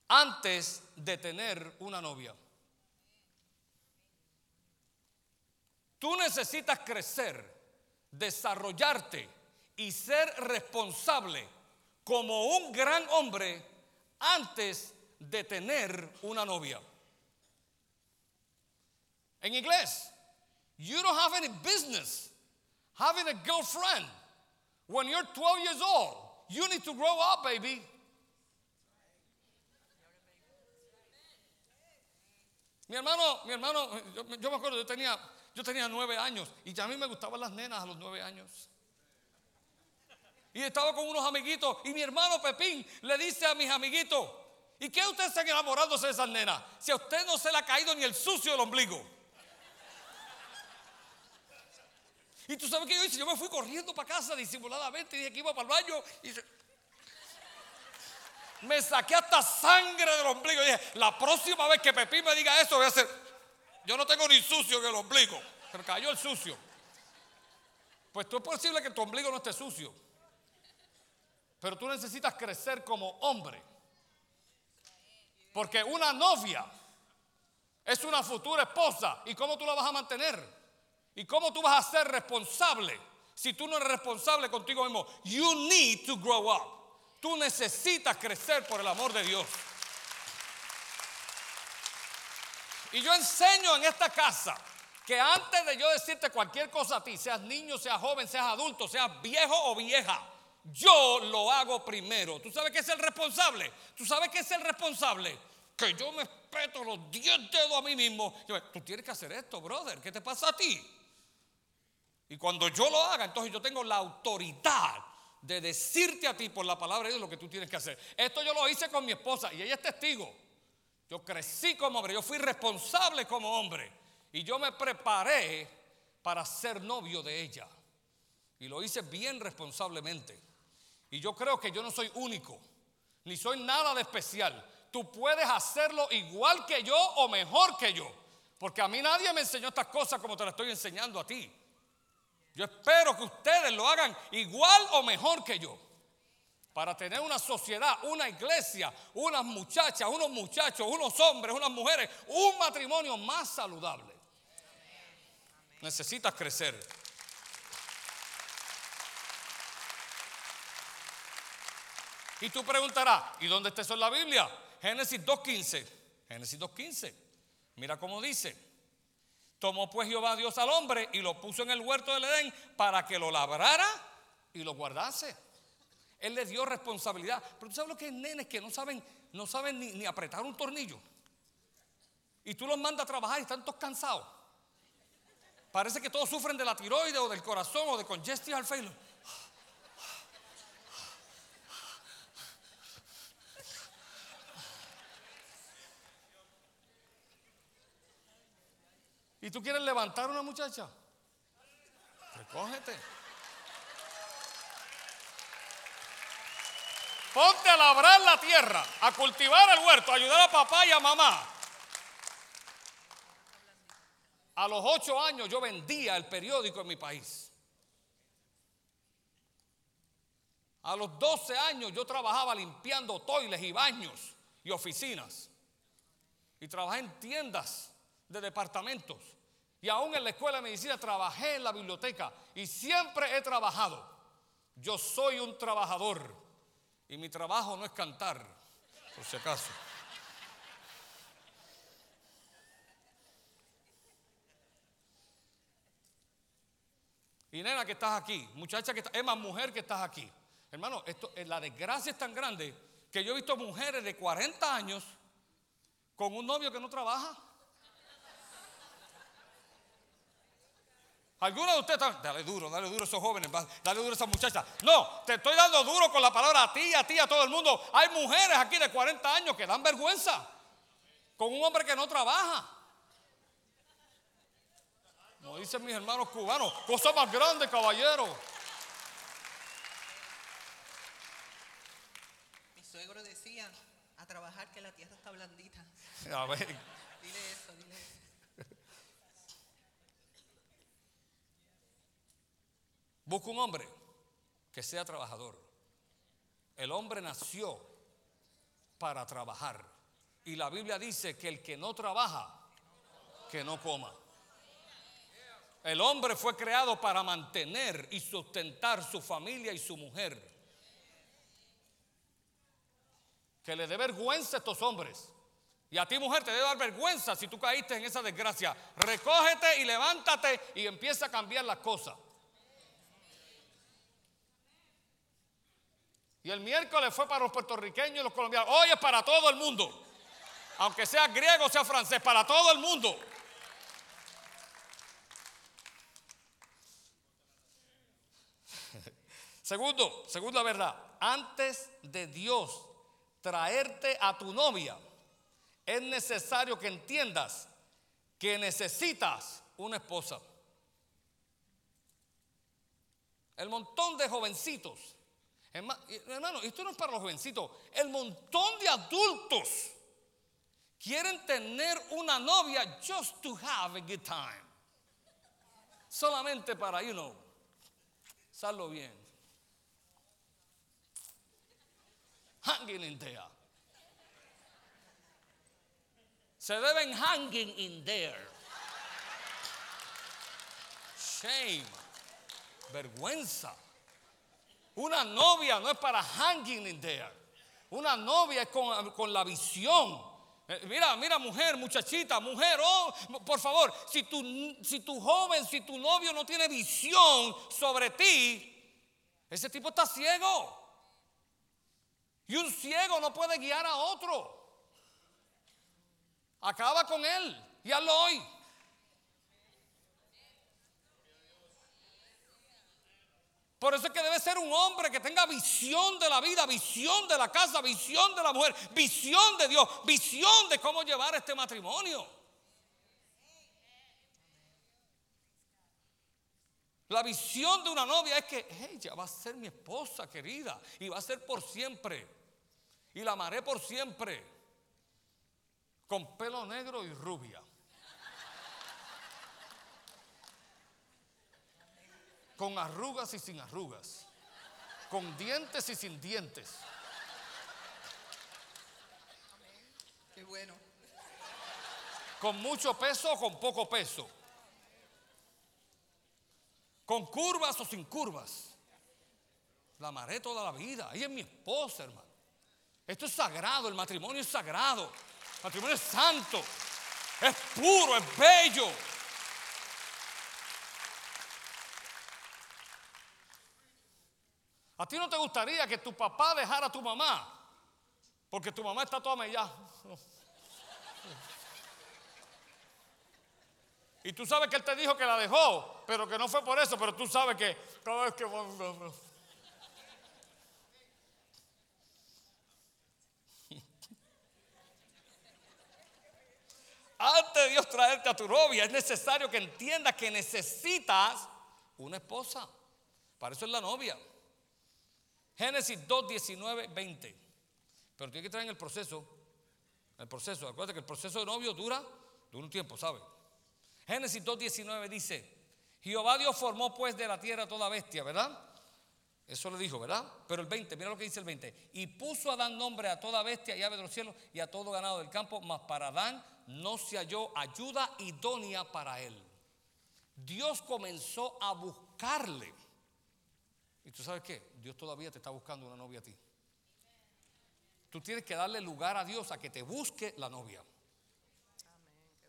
antes de tener una novia. Tú necesitas crecer, desarrollarte y ser responsable como un gran hombre antes de tener una novia. En inglés, you don't have any business having a girlfriend when you're 12 years old. You need to grow up, baby. Mi hermano, mi hermano, yo, me acuerdo, yo tenía yo tenía nueve años y ya a mí me gustaban las nenas a los nueve años. Y estaba con unos amiguitos y mi hermano Pepín le dice a mis amiguitos, ¿y qué ustedes están enamorándose de esas nenas? Si a usted no se le ha caído ni el sucio del ombligo. Y tú sabes qué yo hice, yo me fui corriendo para casa disimuladamente y dije que iba para el baño y me saqué hasta sangre del ombligo. Y dije, la próxima vez que Pepín me diga eso voy a hacer... Yo no tengo ni sucio en el ombligo. Pero cayó el sucio. Pues tú es posible que tu ombligo no esté sucio. Pero tú necesitas crecer como hombre. Porque una novia es una futura esposa. ¿Y cómo tú la vas a mantener? ¿Y cómo tú vas a ser responsable? Si tú no eres responsable contigo mismo, you need to grow up. Tú necesitas crecer por el amor de Dios. Y yo enseño en esta casa que antes de yo decirte cualquier cosa a ti, seas niño, seas joven, seas adulto, seas viejo o vieja, yo lo hago primero. ¿Tú sabes qué es el responsable? ¿Tú sabes qué es el responsable? Que yo me espeto los 10 dedos a mí mismo. Tú tienes que hacer esto, brother. ¿Qué te pasa a ti? Y cuando yo lo haga, entonces yo tengo la autoridad de decirte a ti por la palabra de Dios lo que tú tienes que hacer. Esto yo lo hice con mi esposa y ella es testigo. Yo crecí como hombre, yo fui responsable como hombre y yo me preparé para ser novio de ella. Y lo hice bien responsablemente. Y yo creo que yo no soy único, ni soy nada de especial. Tú puedes hacerlo igual que yo o mejor que yo. Porque a mí nadie me enseñó estas cosas como te las estoy enseñando a ti. Yo espero que ustedes lo hagan igual o mejor que yo para tener una sociedad, una iglesia, unas muchachas, unos muchachos, unos hombres, unas mujeres, un matrimonio más saludable. Necesitas crecer. Y tú preguntarás, ¿y dónde está eso en la Biblia? Génesis 2.15. Génesis 2.15. Mira cómo dice. Tomó pues Jehová Dios al hombre y lo puso en el huerto del Edén para que lo labrara y lo guardase. Él le dio responsabilidad. Pero tú sabes lo que es nenes que no saben, no saben ni, apretar un tornillo. Y tú los mandas a trabajar y están todos cansados. Parece que todos sufren de la tiroide o del corazón o de congestion failure. ¿Y tú quieres levantar a una muchacha? Recógete. Ponte a labrar la tierra, a cultivar el huerto, a ayudar a papá y a mamá. A los ocho años yo vendía el periódico en mi país. A los doce años yo trabajaba limpiando toiles y baños y oficinas. Y trabajé en tiendas de departamentos. Y aún en la escuela de medicina trabajé en la biblioteca. Y siempre he trabajado. Yo soy un trabajador. Y mi trabajo no es cantar, por si acaso. Y nena que estás aquí, muchacha que está, es más mujer que estás aquí. Hermano, esto, eh, la desgracia es tan grande que yo he visto mujeres de 40 años con un novio que no trabaja. Algunos de ustedes están, dale duro, dale duro a esos jóvenes, dale duro a esas muchachas. No, te estoy dando duro con la palabra a ti, a ti, a todo el mundo. Hay mujeres aquí de 40 años que dan vergüenza con un hombre que no trabaja. Como dicen mis hermanos cubanos, cosa más grande, caballero. Mi suegro decía, trabajar que la tierra está blandita. A ver. Dile eso, dile eso. Busca un hombre que sea trabajador. El hombre nació para trabajar. Y la Biblia dice que el que no trabaja, que no coma. El hombre fue creado para mantener y sustentar su familia y su mujer. Que le dé vergüenza a estos hombres. Y a ti mujer te debe dar vergüenza si tú caíste en esa desgracia. Recógete y levántate y empieza a cambiar las cosas. Y el miércoles fue para los puertorriqueños y los colombianos. Hoy es para todo el mundo. Aunque sea griego sea francés, para todo el mundo. <laughs> Segundo, segunda verdad, antes de Dios traerte a tu novia, es necesario que entiendas que necesitas una esposa. El montón de jovencitos, hermano, esto no es para los jovencitos, el montón de adultos quieren tener una novia just to have a good time. Solamente para, you know, sallo bien. hanging in there. Se deben hanging in there. Shame. Vergüenza. Una novia no es para hanging in there. Una novia es con, con la visión. Eh, mira, mira, mujer, muchachita, mujer, oh, por favor, si tu, si tu joven, si tu novio no tiene visión sobre ti, ese tipo está ciego. Y un ciego no puede guiar a otro. Acaba con él y hazlo hoy. Por eso es que debe ser un hombre que tenga visión de la vida, visión de la casa, visión de la mujer, visión de Dios, visión de cómo llevar este matrimonio. La visión de una novia es que ella va a ser mi esposa querida y va a ser por siempre. Y la amaré por siempre. Con pelo negro y rubia. Con arrugas y sin arrugas. Con dientes y sin dientes. Qué bueno. Con mucho peso o con poco peso con curvas o sin curvas. La amaré toda la vida. Ella es mi esposa, hermano. Esto es sagrado, el matrimonio es sagrado. El matrimonio es santo, es puro, es bello. ¿A ti no te gustaría que tu papá dejara a tu mamá? Porque tu mamá está toda mellada. Y tú sabes que él te dijo que la dejó, pero que no fue por eso, pero tú sabes que cada vez que... Antes de Dios traerte a tu novia, es necesario que entiendas que necesitas una esposa. Para eso es la novia. Génesis 2, 19, 20. Pero tiene que traer en el proceso. El proceso, acuérdate que el proceso de novio dura, dura un tiempo, ¿sabes? Génesis 2.19 dice, Jehová Dios formó pues de la tierra toda bestia, ¿verdad? Eso le dijo, ¿verdad? Pero el 20, mira lo que dice el 20. Y puso a Adán nombre a toda bestia y ave de los cielos y a todo ganado del campo, mas para Adán no se halló ayuda idónea para él. Dios comenzó a buscarle. ¿Y tú sabes qué? Dios todavía te está buscando una novia a ti. Tú tienes que darle lugar a Dios a que te busque la novia.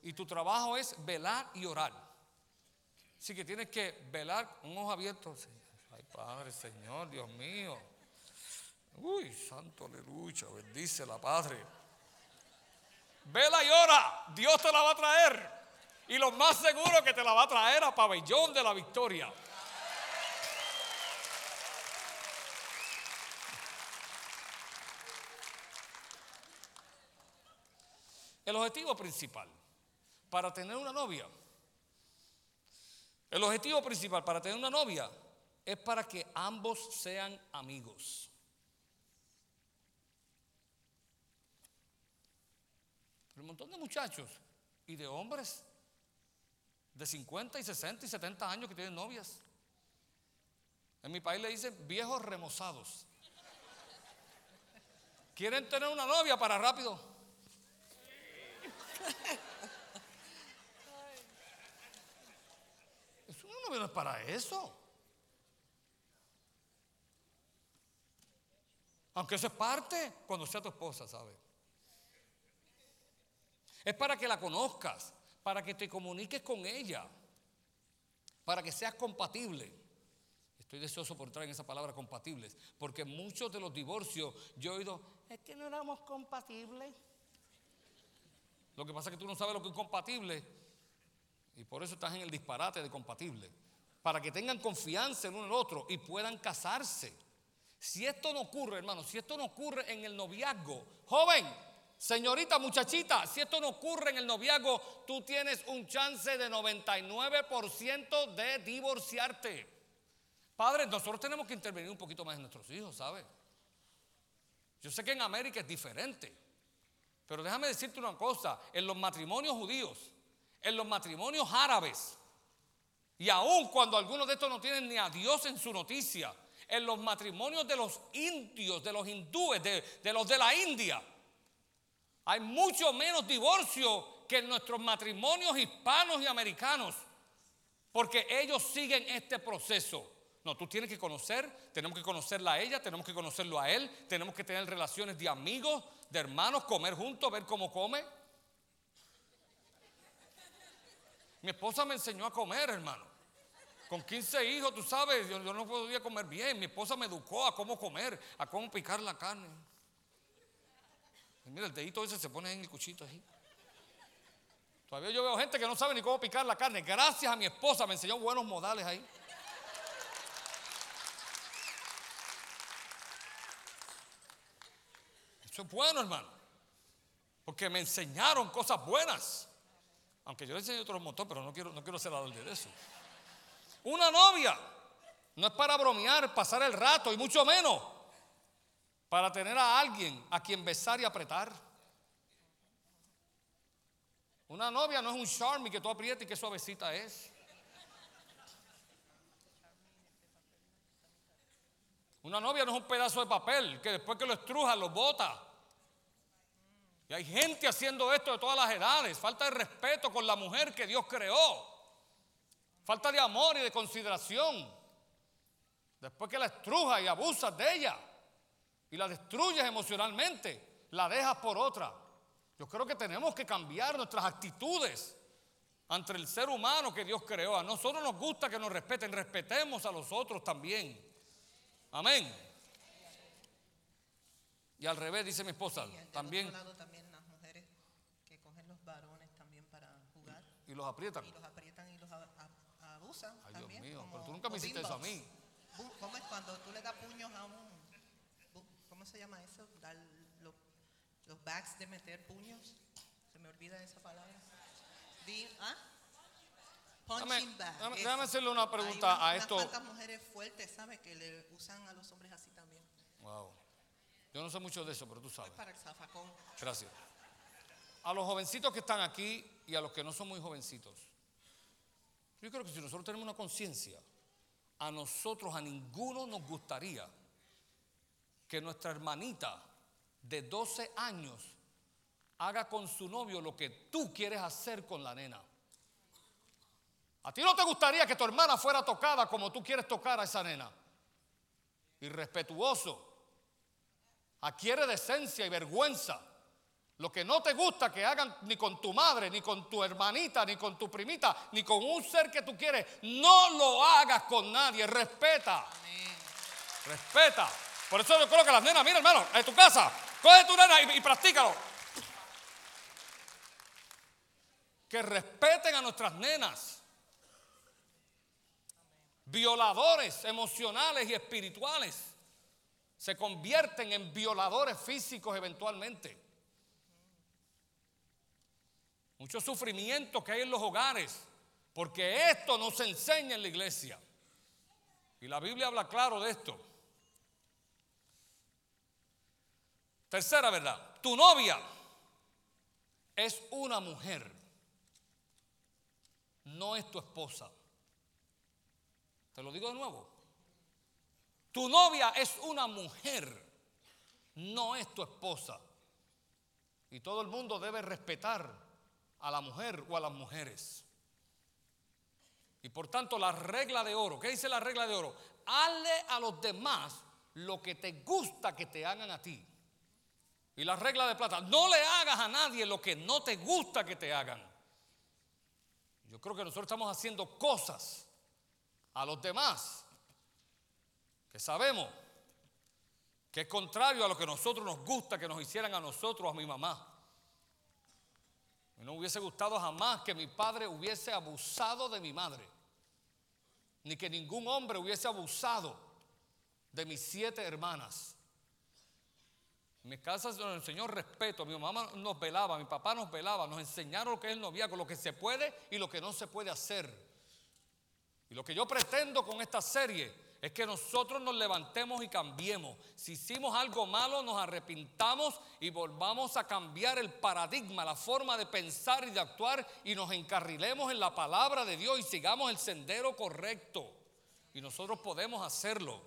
Y tu trabajo es velar y orar. Así que tienes que velar con ojos abiertos. Ay, Padre, Señor, Dios mío. Uy, santo aleluya, bendice la Padre. Vela y ora, Dios te la va a traer. Y lo más seguro que te la va a traer a pabellón de la victoria. El objetivo principal para tener una novia. El objetivo principal para tener una novia es para que ambos sean amigos. un montón de muchachos y de hombres de 50 y 60 y 70 años que tienen novias. En mi país le dicen viejos remozados. Quieren tener una novia para rápido. <laughs> Eso una novia no es para eso. Aunque eso es parte cuando sea tu esposa, ¿sabes? Es para que la conozcas, para que te comuniques con ella, para que seas compatible. Estoy deseoso por entrar en esa palabra compatibles, porque muchos de los divorcios yo he oído, es que no éramos compatibles. Lo que pasa es que tú no sabes lo que es compatible y por eso estás en el disparate de compatible. Para que tengan confianza en uno en el otro y puedan casarse. Si esto no ocurre, hermano, si esto no ocurre en el noviazgo, joven, señorita, muchachita, si esto no ocurre en el noviazgo, tú tienes un chance de 99% de divorciarte. Padres, nosotros tenemos que intervenir un poquito más en nuestros hijos, ¿sabes? Yo sé que en América es diferente, pero déjame decirte una cosa, en los matrimonios judíos, en los matrimonios árabes, y aun cuando algunos de estos no tienen ni a Dios en su noticia, en los matrimonios de los indios, de los hindúes, de, de los de la India, hay mucho menos divorcio que en nuestros matrimonios hispanos y americanos, porque ellos siguen este proceso. No, tú tienes que conocer, tenemos que conocerla a ella, tenemos que conocerlo a él, tenemos que tener relaciones de amigos, de hermanos, comer juntos, ver cómo come. Mi esposa me enseñó a comer, hermano. Con 15 hijos, tú sabes, yo, no podía comer bien. Mi esposa me educó a cómo comer, a cómo picar la carne. mira, el dedito ese se pone en el cuchito ahí. Todavía yo veo gente que no sabe ni cómo picar la carne. Gracias a mi esposa me enseñó buenos modales ahí. Eso es bueno, hermano. Porque me enseñaron cosas buenas. Aunque yo le enseñé otro montón, pero no quiero, no quiero ser de eso. Una novia no es para bromear, pasar el rato y mucho menos para tener a alguien a quien besar y apretar. Una novia no es un charmy que tú aprietas y que suavecita es. Una novia no es un pedazo de papel que después que lo estruja lo bota. Y hay gente haciendo esto de todas las edades. Falta de respeto con la mujer que Dios creó. Falta de amor y de consideración. Después que la estrujas y abusas de ella y la destruyes emocionalmente, la dejas por otra. Yo creo que tenemos que cambiar nuestras actitudes ante el ser humano que Dios creó. A nosotros nos gusta que nos respeten, respetemos a los otros también. Amén. Y al revés, dice mi esposa, también. también las mujeres que cogen los varones también para jugar. Y, los aprietan. Y los aprietan y los abusan. Ay, Dios mío, pero tú nunca me hiciste eso a mí. ¿Cómo es cuando tú le das puños a un. ¿Cómo se llama eso? Dar los, los bags de meter puños. Se me olvida esa palabra. ¿ah? Punching bag. Déjame, hacerle una pregunta a esto. ¿Cuántas mujeres fuertes, ¿sabes? Que le usan a los hombres así también. Wow. Yo no sé mucho de eso, pero tú sabes. para el zafacón. Gracias. A los jovencitos que están aquí y a los que no son muy jovencitos. Yo creo que si nosotros tenemos una conciencia, a nosotros, a ninguno nos gustaría que nuestra hermanita de 12 años haga con su novio lo que tú quieres hacer con la nena. A ti no te gustaría que tu hermana fuera tocada como tú quieres tocar a esa nena. Irrespetuoso. Adquiere decencia y vergüenza. Lo que no te gusta que hagan ni con tu madre, ni con tu hermanita, ni con tu primita, ni con un ser que tú quieres, no lo hagas con nadie. Respeta. Respeta. Por eso yo creo que las nenas, mira hermano, en tu casa, coge tu nena y, y practícalo. Que respeten a nuestras nenas. Violadores emocionales y espirituales se convierten en violadores físicos eventualmente. Mucho sufrimiento que hay en los hogares, porque esto no se enseña en la iglesia. Y la Biblia habla claro de esto. Tercera verdad, tu novia es una mujer, no es tu esposa. Te lo digo de nuevo. Tu novia es una mujer, no es tu esposa. Y todo el mundo debe respetar a la mujer o a las mujeres. Y por tanto la regla de oro, ¿qué dice la regla de oro? Hazle a los demás lo que te gusta que te hagan a ti. Y la regla de plata, no le hagas a nadie lo que no te gusta que te hagan. Yo creo que nosotros estamos haciendo cosas a los demás que sabemos que es contrario a lo que nosotros nos gusta que nos hicieran a nosotros, a mi mamá. No hubiese gustado jamás que mi padre hubiese abusado de mi madre, ni que ningún hombre hubiese abusado de mis siete hermanas. Mi casa nos enseñó respeto, mi mamá nos velaba, mi papá nos velaba, nos enseñaron lo que es el noviazgo, lo que se puede y lo que no se puede hacer. Lo que yo pretendo con esta serie es que nosotros nos levantemos y cambiemos. Si hicimos algo malo, nos arrepintamos y volvamos a cambiar el paradigma, la forma de pensar y de actuar y nos encarrilemos en la palabra de Dios y sigamos el sendero correcto. Y nosotros podemos hacerlo.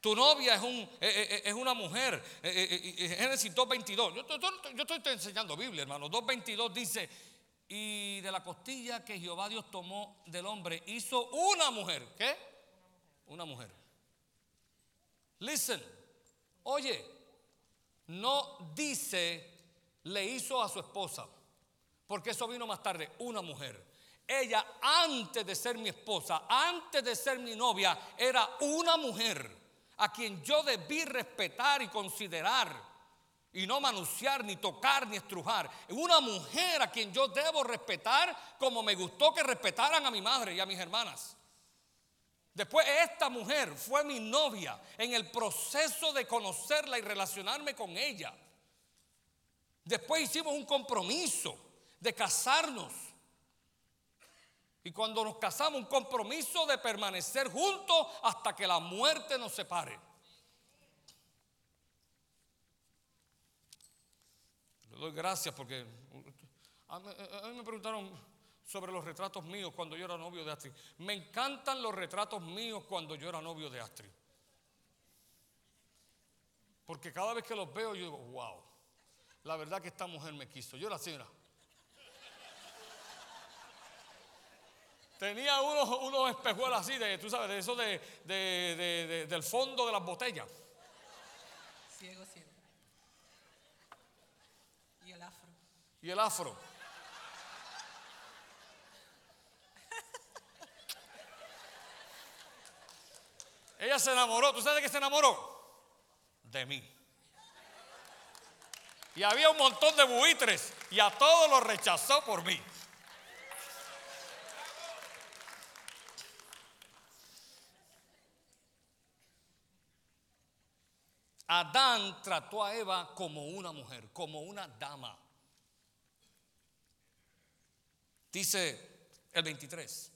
Tu novia es, un, eh, eh, eh, es una mujer. Génesis 2.22. Yo, yo, estoy enseñando Biblia, hermano. 2.22 dice, y de la costilla que Jehová Dios tomó del hombre, hizo una mujer. ¿Qué? Una mujer. Listen. Oye, no dice le hizo a su esposa, porque eso vino más tarde, una mujer. Ella antes de ser mi esposa, antes de ser mi novia, era una mujer a quien yo debí respetar y considerar y no manunciar, ni tocar, ni estrujar. Una mujer a quien yo debo respetar como me gustó que respetaran a mi madre y a mis hermanas. Después esta mujer fue mi novia en el proceso de conocerla y relacionarme con ella. Después hicimos un compromiso de casarnos. Y cuando nos casamos, un compromiso de permanecer juntos hasta que la muerte nos separe. Doy gracias porque a mí, me preguntaron sobre los retratos míos cuando yo era novio de Astrid. Me encantan los retratos míos cuando yo era novio de Astrid. Porque cada vez que los veo yo digo, wow, la verdad que esta mujer me quiso. Yo la señora. Tenía unos, unos espejuelos así, de, tú sabes, de eso de, del fondo de las botellas. Ciego siempre. Y el afro. Y el afro. Ella se enamoró. ¿Tú sabes de qué se enamoró? De mí. Y había un montón de buitres y a todos los rechazó por mí. Adán trató a Eva como una mujer, como una dama. Dice el 23.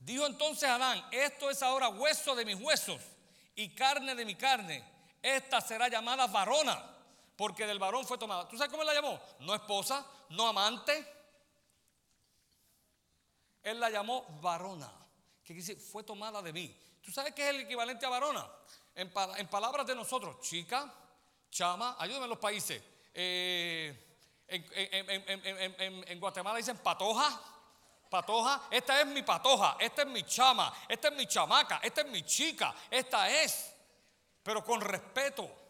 Dijo entonces Adán, esto es ahora hueso de mis huesos y carne de mi carne. Esta será llamada varona, porque del varón fue tomada. ¿Tú sabes cómo la llamó? No esposa, no amante. Él la llamó varona, que dice, fue tomada de mí. ¿Tú sabes qué es el equivalente a varona? en, palabras de nosotros, chica, chama, ayúdenme en los países. Eh, en, Guatemala dicen patoja, patoja, esta es mi patoja, esta es mi chama, esta es mi chamaca, esta es mi chica, esta es, pero con respeto.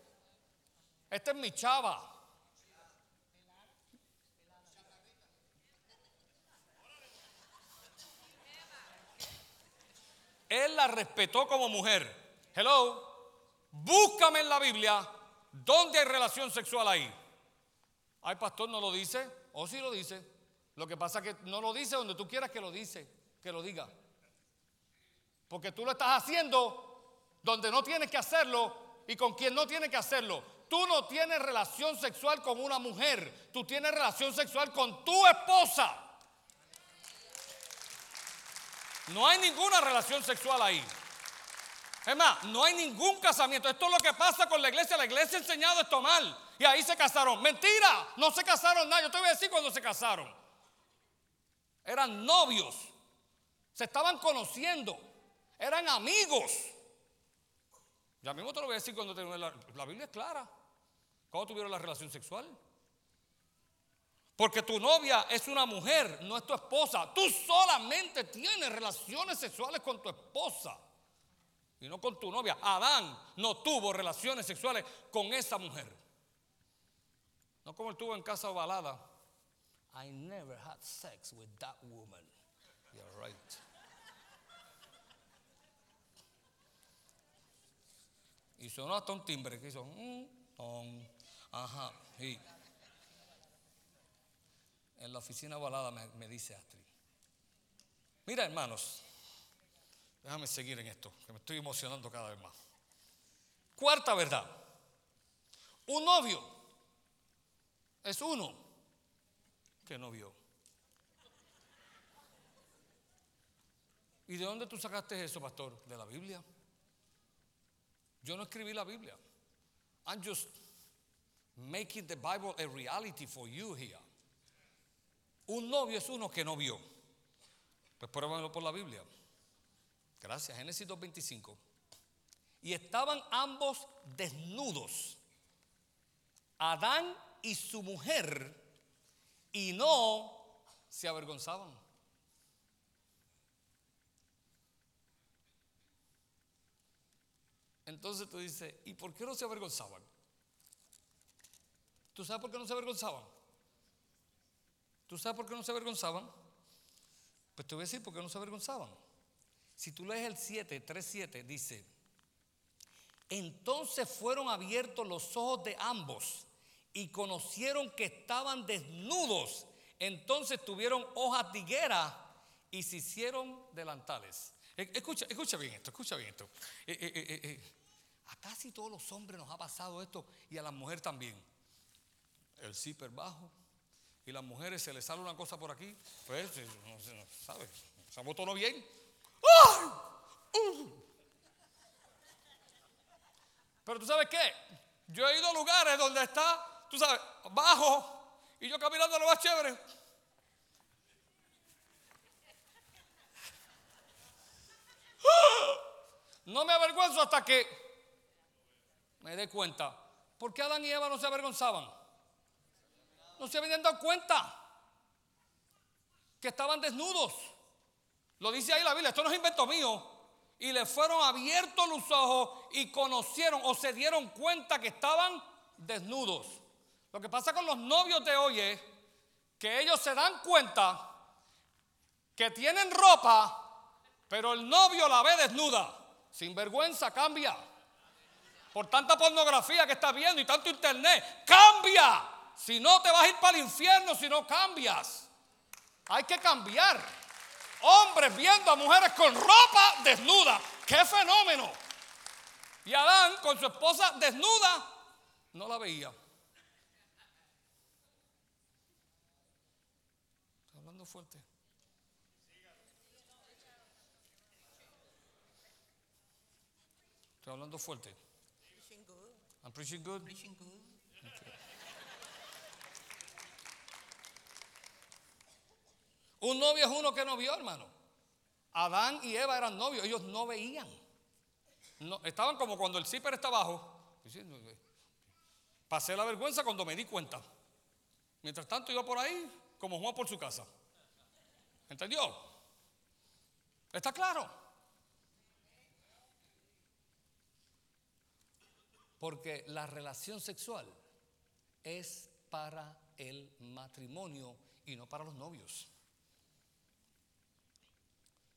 Esta es mi chava. Él la respetó como mujer. Hello. Búscame en la Biblia dónde hay relación sexual ahí. Ay, pastor, no lo dice. O sí lo dice. Lo que pasa es que no lo dice donde tú quieras que lo dice, que lo diga. Porque tú lo estás haciendo donde no tienes que hacerlo y con quien no tienes que hacerlo. Tú no tienes relación sexual con una mujer, tú tienes relación sexual con tu esposa. No hay ninguna relación sexual ahí. Es más, no hay ningún casamiento. Esto es lo que pasa con la iglesia. La iglesia ha enseñado esto mal. Y ahí se casaron. Mentira, no se casaron nada. Yo te voy a decir cuando se casaron. Eran novios, se estaban conociendo, eran amigos. Ya mismo te lo voy a decir cuando la, la Biblia es clara. ¿Cómo tuvieron la relación sexual? Porque tu novia es una mujer, no es tu esposa. Tú solamente tienes relaciones sexuales con tu esposa y no con tu novia. Adán no tuvo relaciones sexuales con esa mujer. No como él tuvo en casa ovalada. I never had sex with that woman. You're right. Y sonó hasta un timbre que hizo. Mm, ajá. Y en la oficina balada me, dice Astrid. Mira, hermanos, déjame seguir en esto, que me estoy emocionando cada vez más. Cuarta verdad. Un novio es uno que no vio. ¿Y de dónde tú sacaste eso, pastor? De la Biblia. Yo no escribí la Biblia. I'm just making the Bible a reality for you here. Un novio es uno que no vio. Pues pruébanlo por la Biblia. Gracias. Génesis 2.25. Y estaban ambos desnudos. Adán y su mujer. Y no se avergonzaban. Entonces tú dices, ¿y por qué no se avergonzaban? ¿Tú sabes por qué no se avergonzaban? ¿Tú sabes por qué no se avergonzaban? Pues te voy a decir por qué no se avergonzaban. Si tú lees el 7, 3, 7, dice, entonces fueron abiertos los ojos de ambos y conocieron que estaban desnudos. Entonces tuvieron hojas de higuera y se hicieron delantales. E, escucha, escucha bien esto, escucha bien esto. Eh, eh, a casi todos los hombres nos ha pasado esto y a las mujeres también. El zipper bajo, y las mujeres se les sale una cosa por aquí, pues, eh, no, sé, ¿sabes? Se abotonó bien. Pero tú sabes qué? Yo he ido a lugares donde está, tú sabes, bajo, y yo caminando lo más chévere. No me avergüenzo hasta que me dé cuenta. ¿Por qué Adán y Eva no se avergonzaban? no se habían dado cuenta que estaban desnudos. Lo dice ahí la Biblia, esto no es invento mío. Y le fueron abiertos los ojos y conocieron o se dieron cuenta que estaban desnudos. Lo que pasa con los novios de hoy es que ellos se dan cuenta que tienen ropa, pero el novio la ve desnuda. Sin vergüenza, cambia. Por tanta pornografía que está viendo y tanto internet, cambia. Si no, te vas a ir para el infierno si no cambias. Hay que cambiar. Hombres viendo a mujeres con ropa desnuda. ¡Qué fenómeno! Y Adán con su esposa desnuda no la veía. Estoy hablando fuerte. Estoy hablando fuerte. I'm. Un novio es uno que no vio, hermano. Adán y Eva eran novios, ellos no veían. Estaban como cuando el zipper está abajo. Pasé la vergüenza cuando me di cuenta. Mientras tanto iba por ahí como Juan por su casa. ¿Entendió? ¿Está claro? Porque la relación sexual es para el matrimonio y no para los novios.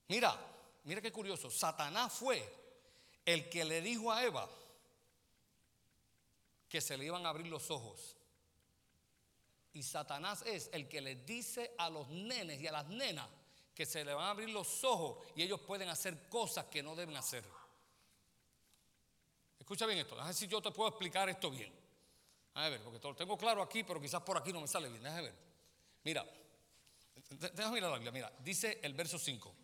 Mira, mira qué curioso. Satanás fue el que le dijo a Eva que se le iban a abrir los ojos. Y Satanás es el que le dice a los nenes y a las nenas que se le van a abrir los ojos y ellos pueden hacer cosas que no deben hacer. Escucha bien esto, déjame ver si yo te puedo explicar esto bien. A ver, porque lo tengo claro aquí, pero quizás por aquí no me sale bien. Déjame ver. Mira, déjame mirar la Biblia. Mira, dice el verso 5.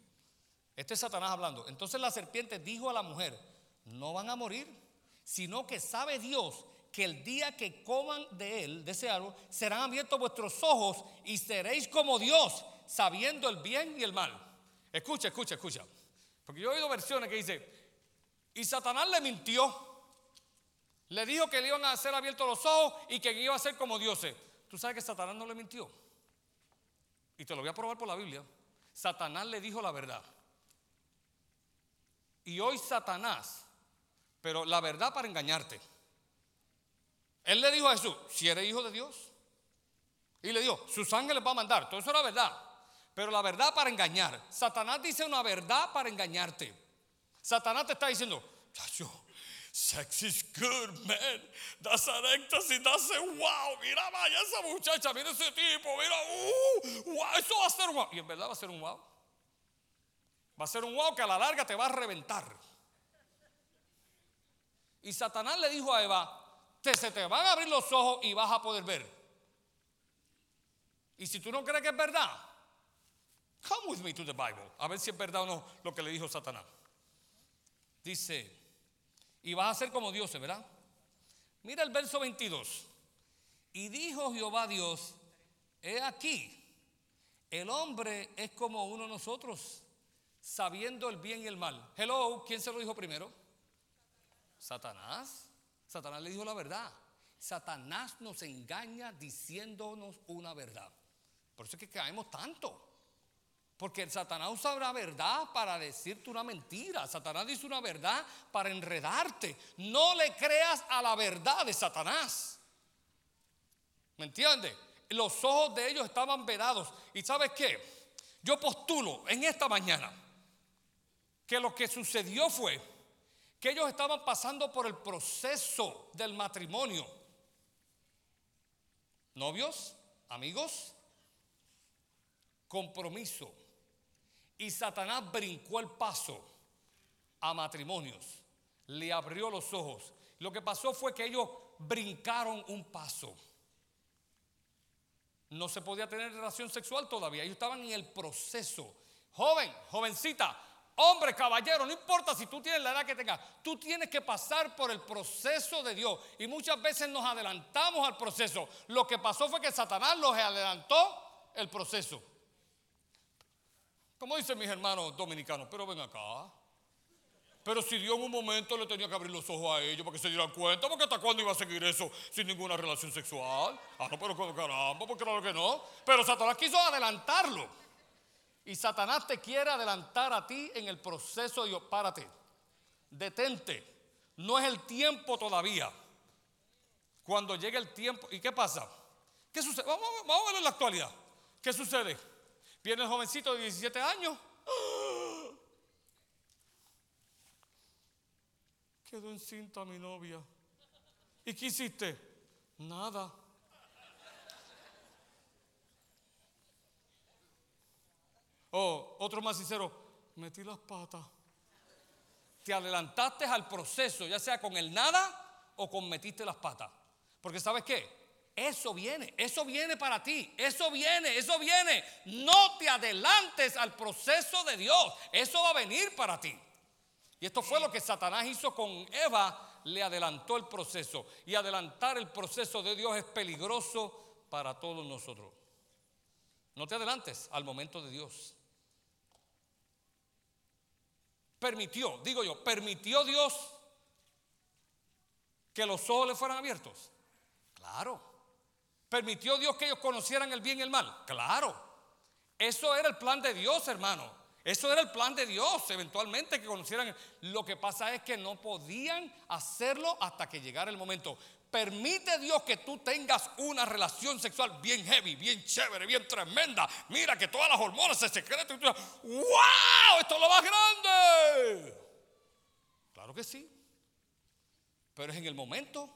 Este es Satanás hablando. Entonces la serpiente dijo a la mujer, no van a morir, sino que sabe Dios que el día que coman de él, de ese árbol, serán abiertos vuestros ojos y seréis como Dios, sabiendo el bien y el mal. Escucha, escucha, escucha. Porque yo he oído versiones que dice, y Satanás le mintió. Le dijo que le iban a ser abiertos los ojos y que iba a ser como dioses. Tú sabes que Satanás no le mintió. Y te lo voy a probar por la Biblia. Satanás le dijo la verdad. Y hoy Satanás, pero la verdad para engañarte. Él le dijo a Jesús, si eres hijo de Dios. Y le dijo, sus ángeles va a mandar. Todo eso era verdad. Pero la verdad para engañar. Satanás dice una verdad para engañarte. Satanás te está diciendo, chacho, sex is good, man. Das an éxtasis, das wow. Mira, vaya esa muchacha, mira ese tipo, mira, uh, wow, eso va a ser un wow. Y en verdad va a ser un wow. Va a ser un wow que a la larga te va a reventar. Y Satanás le dijo a Eva, se te van a abrir los ojos y vas a poder ver. Y si tú no crees que es verdad, come with me to the Bible. A ver si es verdad o no lo que le dijo Satanás. Dice, y vas a ser como Dios, ¿verdad? Mira el verso 22. Y dijo Jehová Dios, he aquí, el hombre es como uno de nosotros, sabiendo el bien y el mal. Hello, ¿quién se lo dijo primero? Satanás. Satanás le dijo la verdad. Satanás nos engaña diciéndonos una verdad. Por eso es que caemos tanto. Porque Satanás usa la verdad para decirte una mentira. Satanás dice una verdad para enredarte. No le creas a la verdad de Satanás. ¿Me entiendes? Los ojos de ellos estaban vedados. ¿Y sabes qué? Yo postulo en esta mañana que lo que sucedió fue que ellos estaban pasando por el proceso del matrimonio. Novios, amigos, compromiso. Y Satanás brincó el paso a matrimonios, le abrió los ojos. Lo que pasó fue que ellos brincaron un paso. No se podía tener relación sexual todavía, ellos estaban en el proceso. Joven, jovencita, Hombre, caballero, no importa si tú tienes la edad que tengas, tú tienes que pasar por el proceso de Dios. Y muchas veces nos adelantamos al proceso. Lo que pasó fue que Satanás los adelantó el proceso. Como dicen mis hermanos dominicanos, pero ven acá. Pero si Dios en un momento le tenía que abrir los ojos a ellos para que se dieran cuenta, porque hasta cuándo iba a seguir eso sin ninguna relación sexual. Ah, no, pero caramba, porque claro que no. Pero Satanás quiso adelantarlo. Y Satanás te quiere adelantar a ti en el proceso de Dios. Párate, detente. No es el tiempo todavía. Cuando llegue el tiempo, ¿y qué pasa? ¿Qué sucede? Vamos, a ver en la actualidad. ¿Qué sucede? Viene el jovencito de 17 años. <gasps> Quedó encinta mi novia. ¿Y qué hiciste? Nada. O otro más sincero, metí las patas. Te adelantaste al proceso, ya sea con el nada o con metiste las patas. Porque sabes qué? Eso viene, eso viene para ti, eso viene, eso viene. No te adelantes al proceso de Dios, eso va a venir para ti. Y esto fue lo que Satanás hizo con Eva, le adelantó el proceso. Y adelantar el proceso de Dios es peligroso para todos nosotros. No te adelantes al momento de Dios. Permitió, digo yo, permitió Dios que los ojos le fueran abiertos? Claro. ¿Permitió Dios que ellos conocieran el bien y el mal? Claro. Eso era el plan de Dios, hermano. Eso era el plan de Dios, eventualmente que conocieran. Lo que pasa es que no podían hacerlo hasta que llegara el momento. Permite Dios que tú tengas una relación sexual bien heavy, bien chévere, bien tremenda. Mira que todas las hormonas se secretan. ¡Wow! Esto es lo más grande. Claro que sí. Pero es en el momento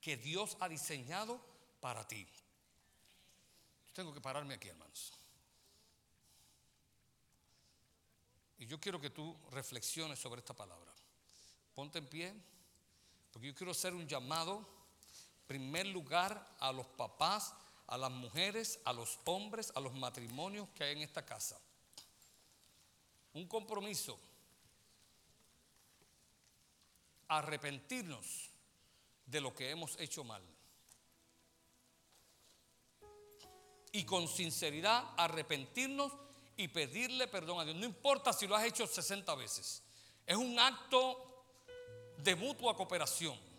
que Dios ha diseñado para ti. Tengo que pararme aquí, hermanos. Y yo quiero que tú reflexiones sobre esta palabra. Ponte en pie, porque yo quiero hacer un llamado primer lugar a los papás, a las mujeres, a los hombres, a los matrimonios que hay en esta casa. Un compromiso. Arrepentirnos de lo que hemos hecho mal. Y con sinceridad arrepentirnos y pedirle perdón a Dios. No importa si lo has hecho 60 veces. Es un acto de mutua cooperación.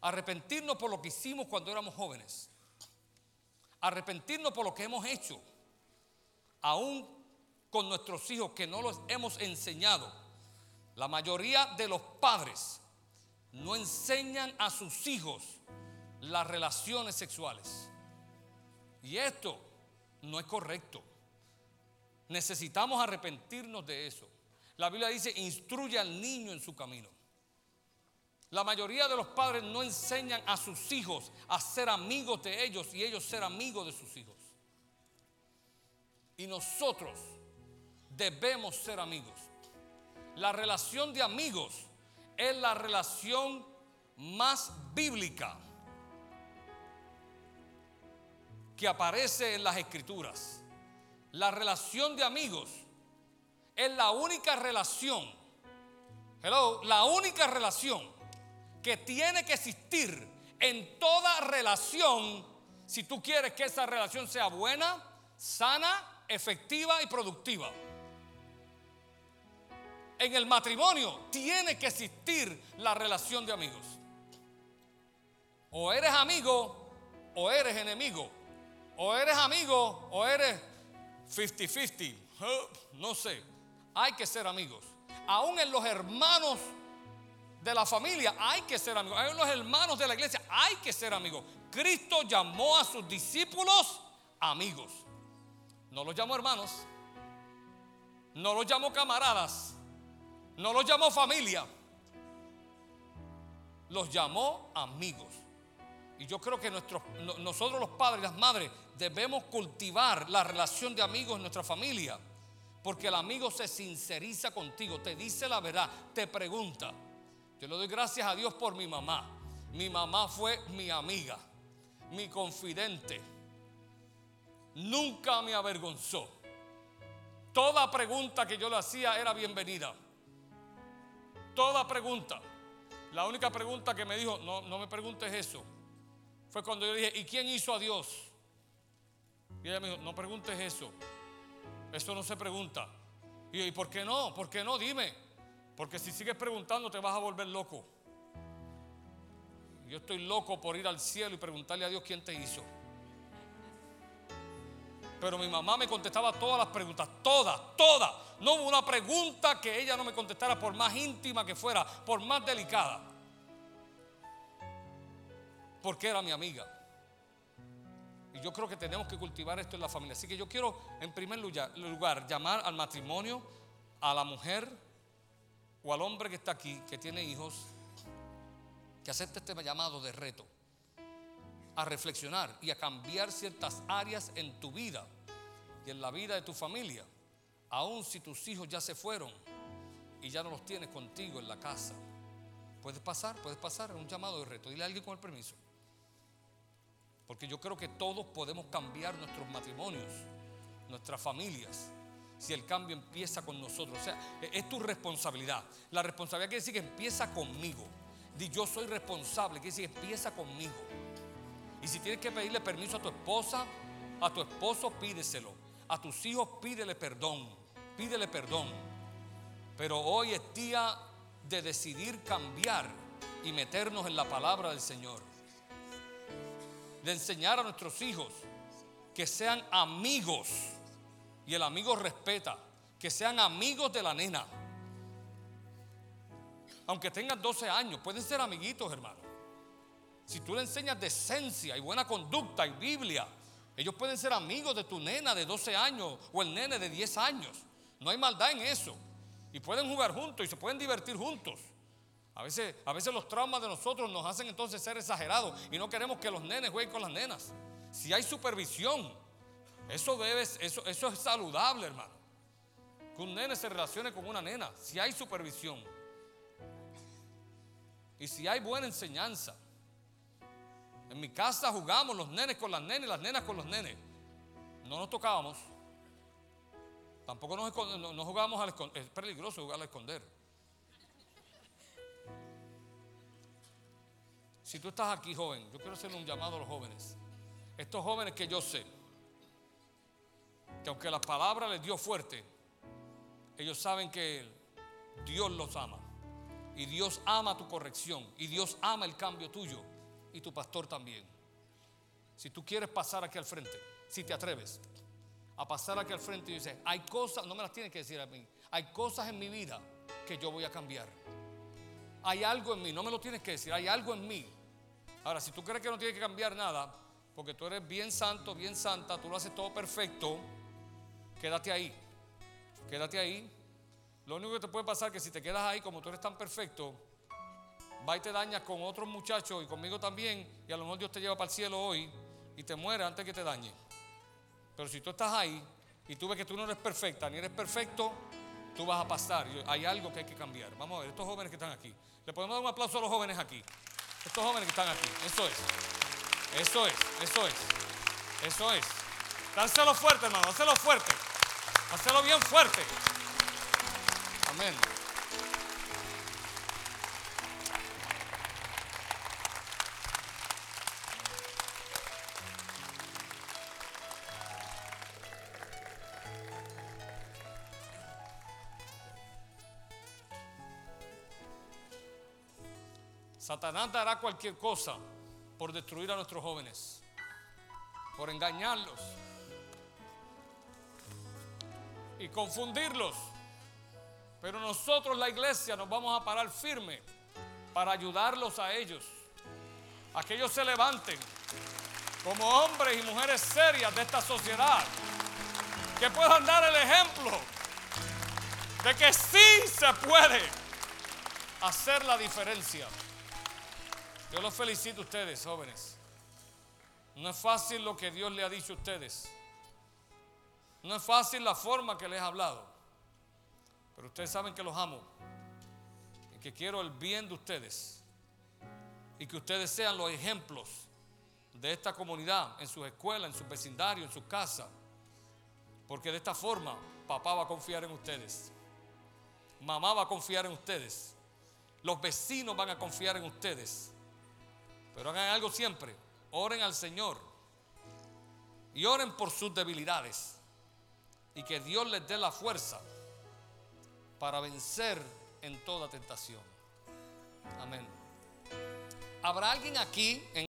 Arrepentirnos por lo que hicimos cuando éramos jóvenes. Arrepentirnos por lo que hemos hecho. Aún con nuestros hijos que no los hemos enseñado. La mayoría de los padres no enseñan a sus hijos las relaciones sexuales. Y esto no es correcto. Necesitamos arrepentirnos de eso. La Biblia dice, instruye al niño en su camino. La mayoría de los padres no enseñan a sus hijos a ser amigos de ellos y ellos ser amigos de sus hijos. Y nosotros debemos ser amigos. La relación de amigos es la relación más bíblica que aparece en las escrituras. La relación de amigos es la única relación, hello, la única relación que tiene que existir en toda relación si tú quieres que esa relación sea buena, sana, efectiva y productiva. En el matrimonio tiene que existir la relación de amigos. O eres amigo o eres enemigo. O eres amigo o eres 50-50. No sé. Hay que ser amigos. Aún en los hermanos de la familia hay que ser amigos. En los hermanos de la iglesia hay que ser amigos. Cristo llamó a sus discípulos amigos. No los llamó hermanos. No los llamó camaradas. No los llamó familia. Los llamó amigos. Y yo creo que nosotros los padres y las madres debemos cultivar la relación de amigos en nuestra familia. Porque el amigo se sinceriza contigo, te dice la verdad, te pregunta. Yo le doy gracias a Dios por mi mamá. Mi mamá fue mi amiga, mi confidente. Nunca me avergonzó. Toda pregunta que yo le hacía era bienvenida. Toda pregunta. La única pregunta que me dijo, no, no me preguntes eso, fue cuando yo dije, ¿y quién hizo a Dios? Y ella me dijo, no preguntes eso. Eso no se pregunta. Y yo, ¿y por qué no? ¿Por qué no? Dime. Porque si sigues preguntando te vas a volver loco. Yo estoy loco por ir al cielo y preguntarle a Dios quién te hizo. Pero mi mamá me contestaba todas las preguntas, todas, todas. No hubo una pregunta que ella no me contestara por más íntima que fuera, por más delicada. Porque era mi amiga. Y yo creo que tenemos que cultivar esto en la familia. Así que yo quiero, en primer lugar, llamar al matrimonio, a la mujer o al hombre que está aquí, que tiene hijos, que acepte este llamado de reto a reflexionar y a cambiar ciertas áreas en tu vida y en la vida de tu familia, aun si tus hijos ya se fueron y ya no los tienes contigo en la casa. Puedes pasar, puedes pasar, es un llamado de reto. Dile a alguien con el permiso. Porque yo creo que todos podemos cambiar nuestros matrimonios, nuestras familias, si el cambio empieza con nosotros. O sea, es tu responsabilidad. La responsabilidad quiere decir que empieza conmigo. Di yo soy responsable, quiere decir que empieza conmigo. Y si tienes que pedirle permiso a tu esposa, a tu esposo, pídeselo. A tus hijos, pídele perdón. Pídele perdón. Pero hoy es día de decidir cambiar y meternos en la palabra del Señor. De enseñar a nuestros hijos que sean amigos. Y el amigo respeta. Que sean amigos de la nena. Aunque tengan 12 años, pueden ser amiguitos, hermano. Si tú le enseñas decencia y buena conducta y Biblia, ellos pueden ser amigos de tu nena de 12 años o el nene de 10 años. No hay maldad en eso. Y pueden jugar juntos y se pueden divertir juntos. A veces, a veces los traumas de nosotros nos hacen entonces ser exagerados y no queremos que los nenes jueguen con las nenas. Si hay supervisión, eso, debe, eso, eso es saludable, hermano. Que un nene se relacione con una nena. Si hay supervisión. Y si hay buena enseñanza. En mi casa jugamos los nenes con las nenas y las nenas con los nenes. No nos tocábamos. Tampoco nos, no, jugábamos al esconder. Es peligroso jugar al esconder. Si tú estás aquí, joven, yo quiero hacerle un llamado a los jóvenes. Estos jóvenes que yo sé, que aunque la palabra les dio fuerte, ellos saben que Dios los ama. Y Dios ama tu corrección. Y Dios ama el cambio tuyo. Y tu pastor también. Si tú quieres pasar aquí al frente, si te atreves a pasar aquí al frente y dices, hay cosas, no me las tienes que decir a mí, hay cosas en mi vida que yo voy a cambiar. Hay algo en mí, no me lo tienes que decir, hay algo en mí. Ahora, si tú crees que no tienes que cambiar nada, porque tú eres bien santo, bien santa, tú lo haces todo perfecto, quédate ahí. Quédate ahí. Lo único que te puede pasar es que si te quedas ahí como tú eres tan perfecto, va y te dañas con otros muchachos y conmigo también, y a lo mejor Dios te lleva para el cielo hoy y te muere antes que te dañe. Pero si tú estás ahí y tú ves que tú no eres perfecta ni eres perfecto, tú vas a pasar. Hay algo que hay que cambiar. Vamos a ver, estos jóvenes que están aquí. Le podemos dar un aplauso a los jóvenes aquí. Estos jóvenes que están aquí. Eso es. Eso es. Eso es. Eso es. Dánselo fuerte, hermano. Dánselo fuerte. Hacelo bien fuerte. Amén. Satanás dará cualquier cosa por destruir a nuestros jóvenes, por engañarlos y confundirlos. Pero nosotros, la iglesia, nos vamos a parar firme para ayudarlos a ellos, a que ellos se levanten como hombres y mujeres serias de esta sociedad, que puedan dar el ejemplo de que sí se puede hacer la diferencia. Yo los felicito a ustedes, jóvenes. No es fácil lo que Dios le ha dicho a ustedes. No es fácil la forma que les he hablado. Pero ustedes saben que los amo. Y que quiero el bien de ustedes. Y que ustedes sean los ejemplos de esta comunidad, en sus escuelas, en sus vecindarios, en sus casas. Porque de esta forma papá va a confiar en ustedes. Mamá va a confiar en ustedes. Los vecinos van a confiar en ustedes. Pero hagan algo siempre. Oren al Señor. Y oren por sus debilidades. Y que Dios les dé la fuerza para vencer en toda tentación. Amén. ¿Habrá alguien aquí en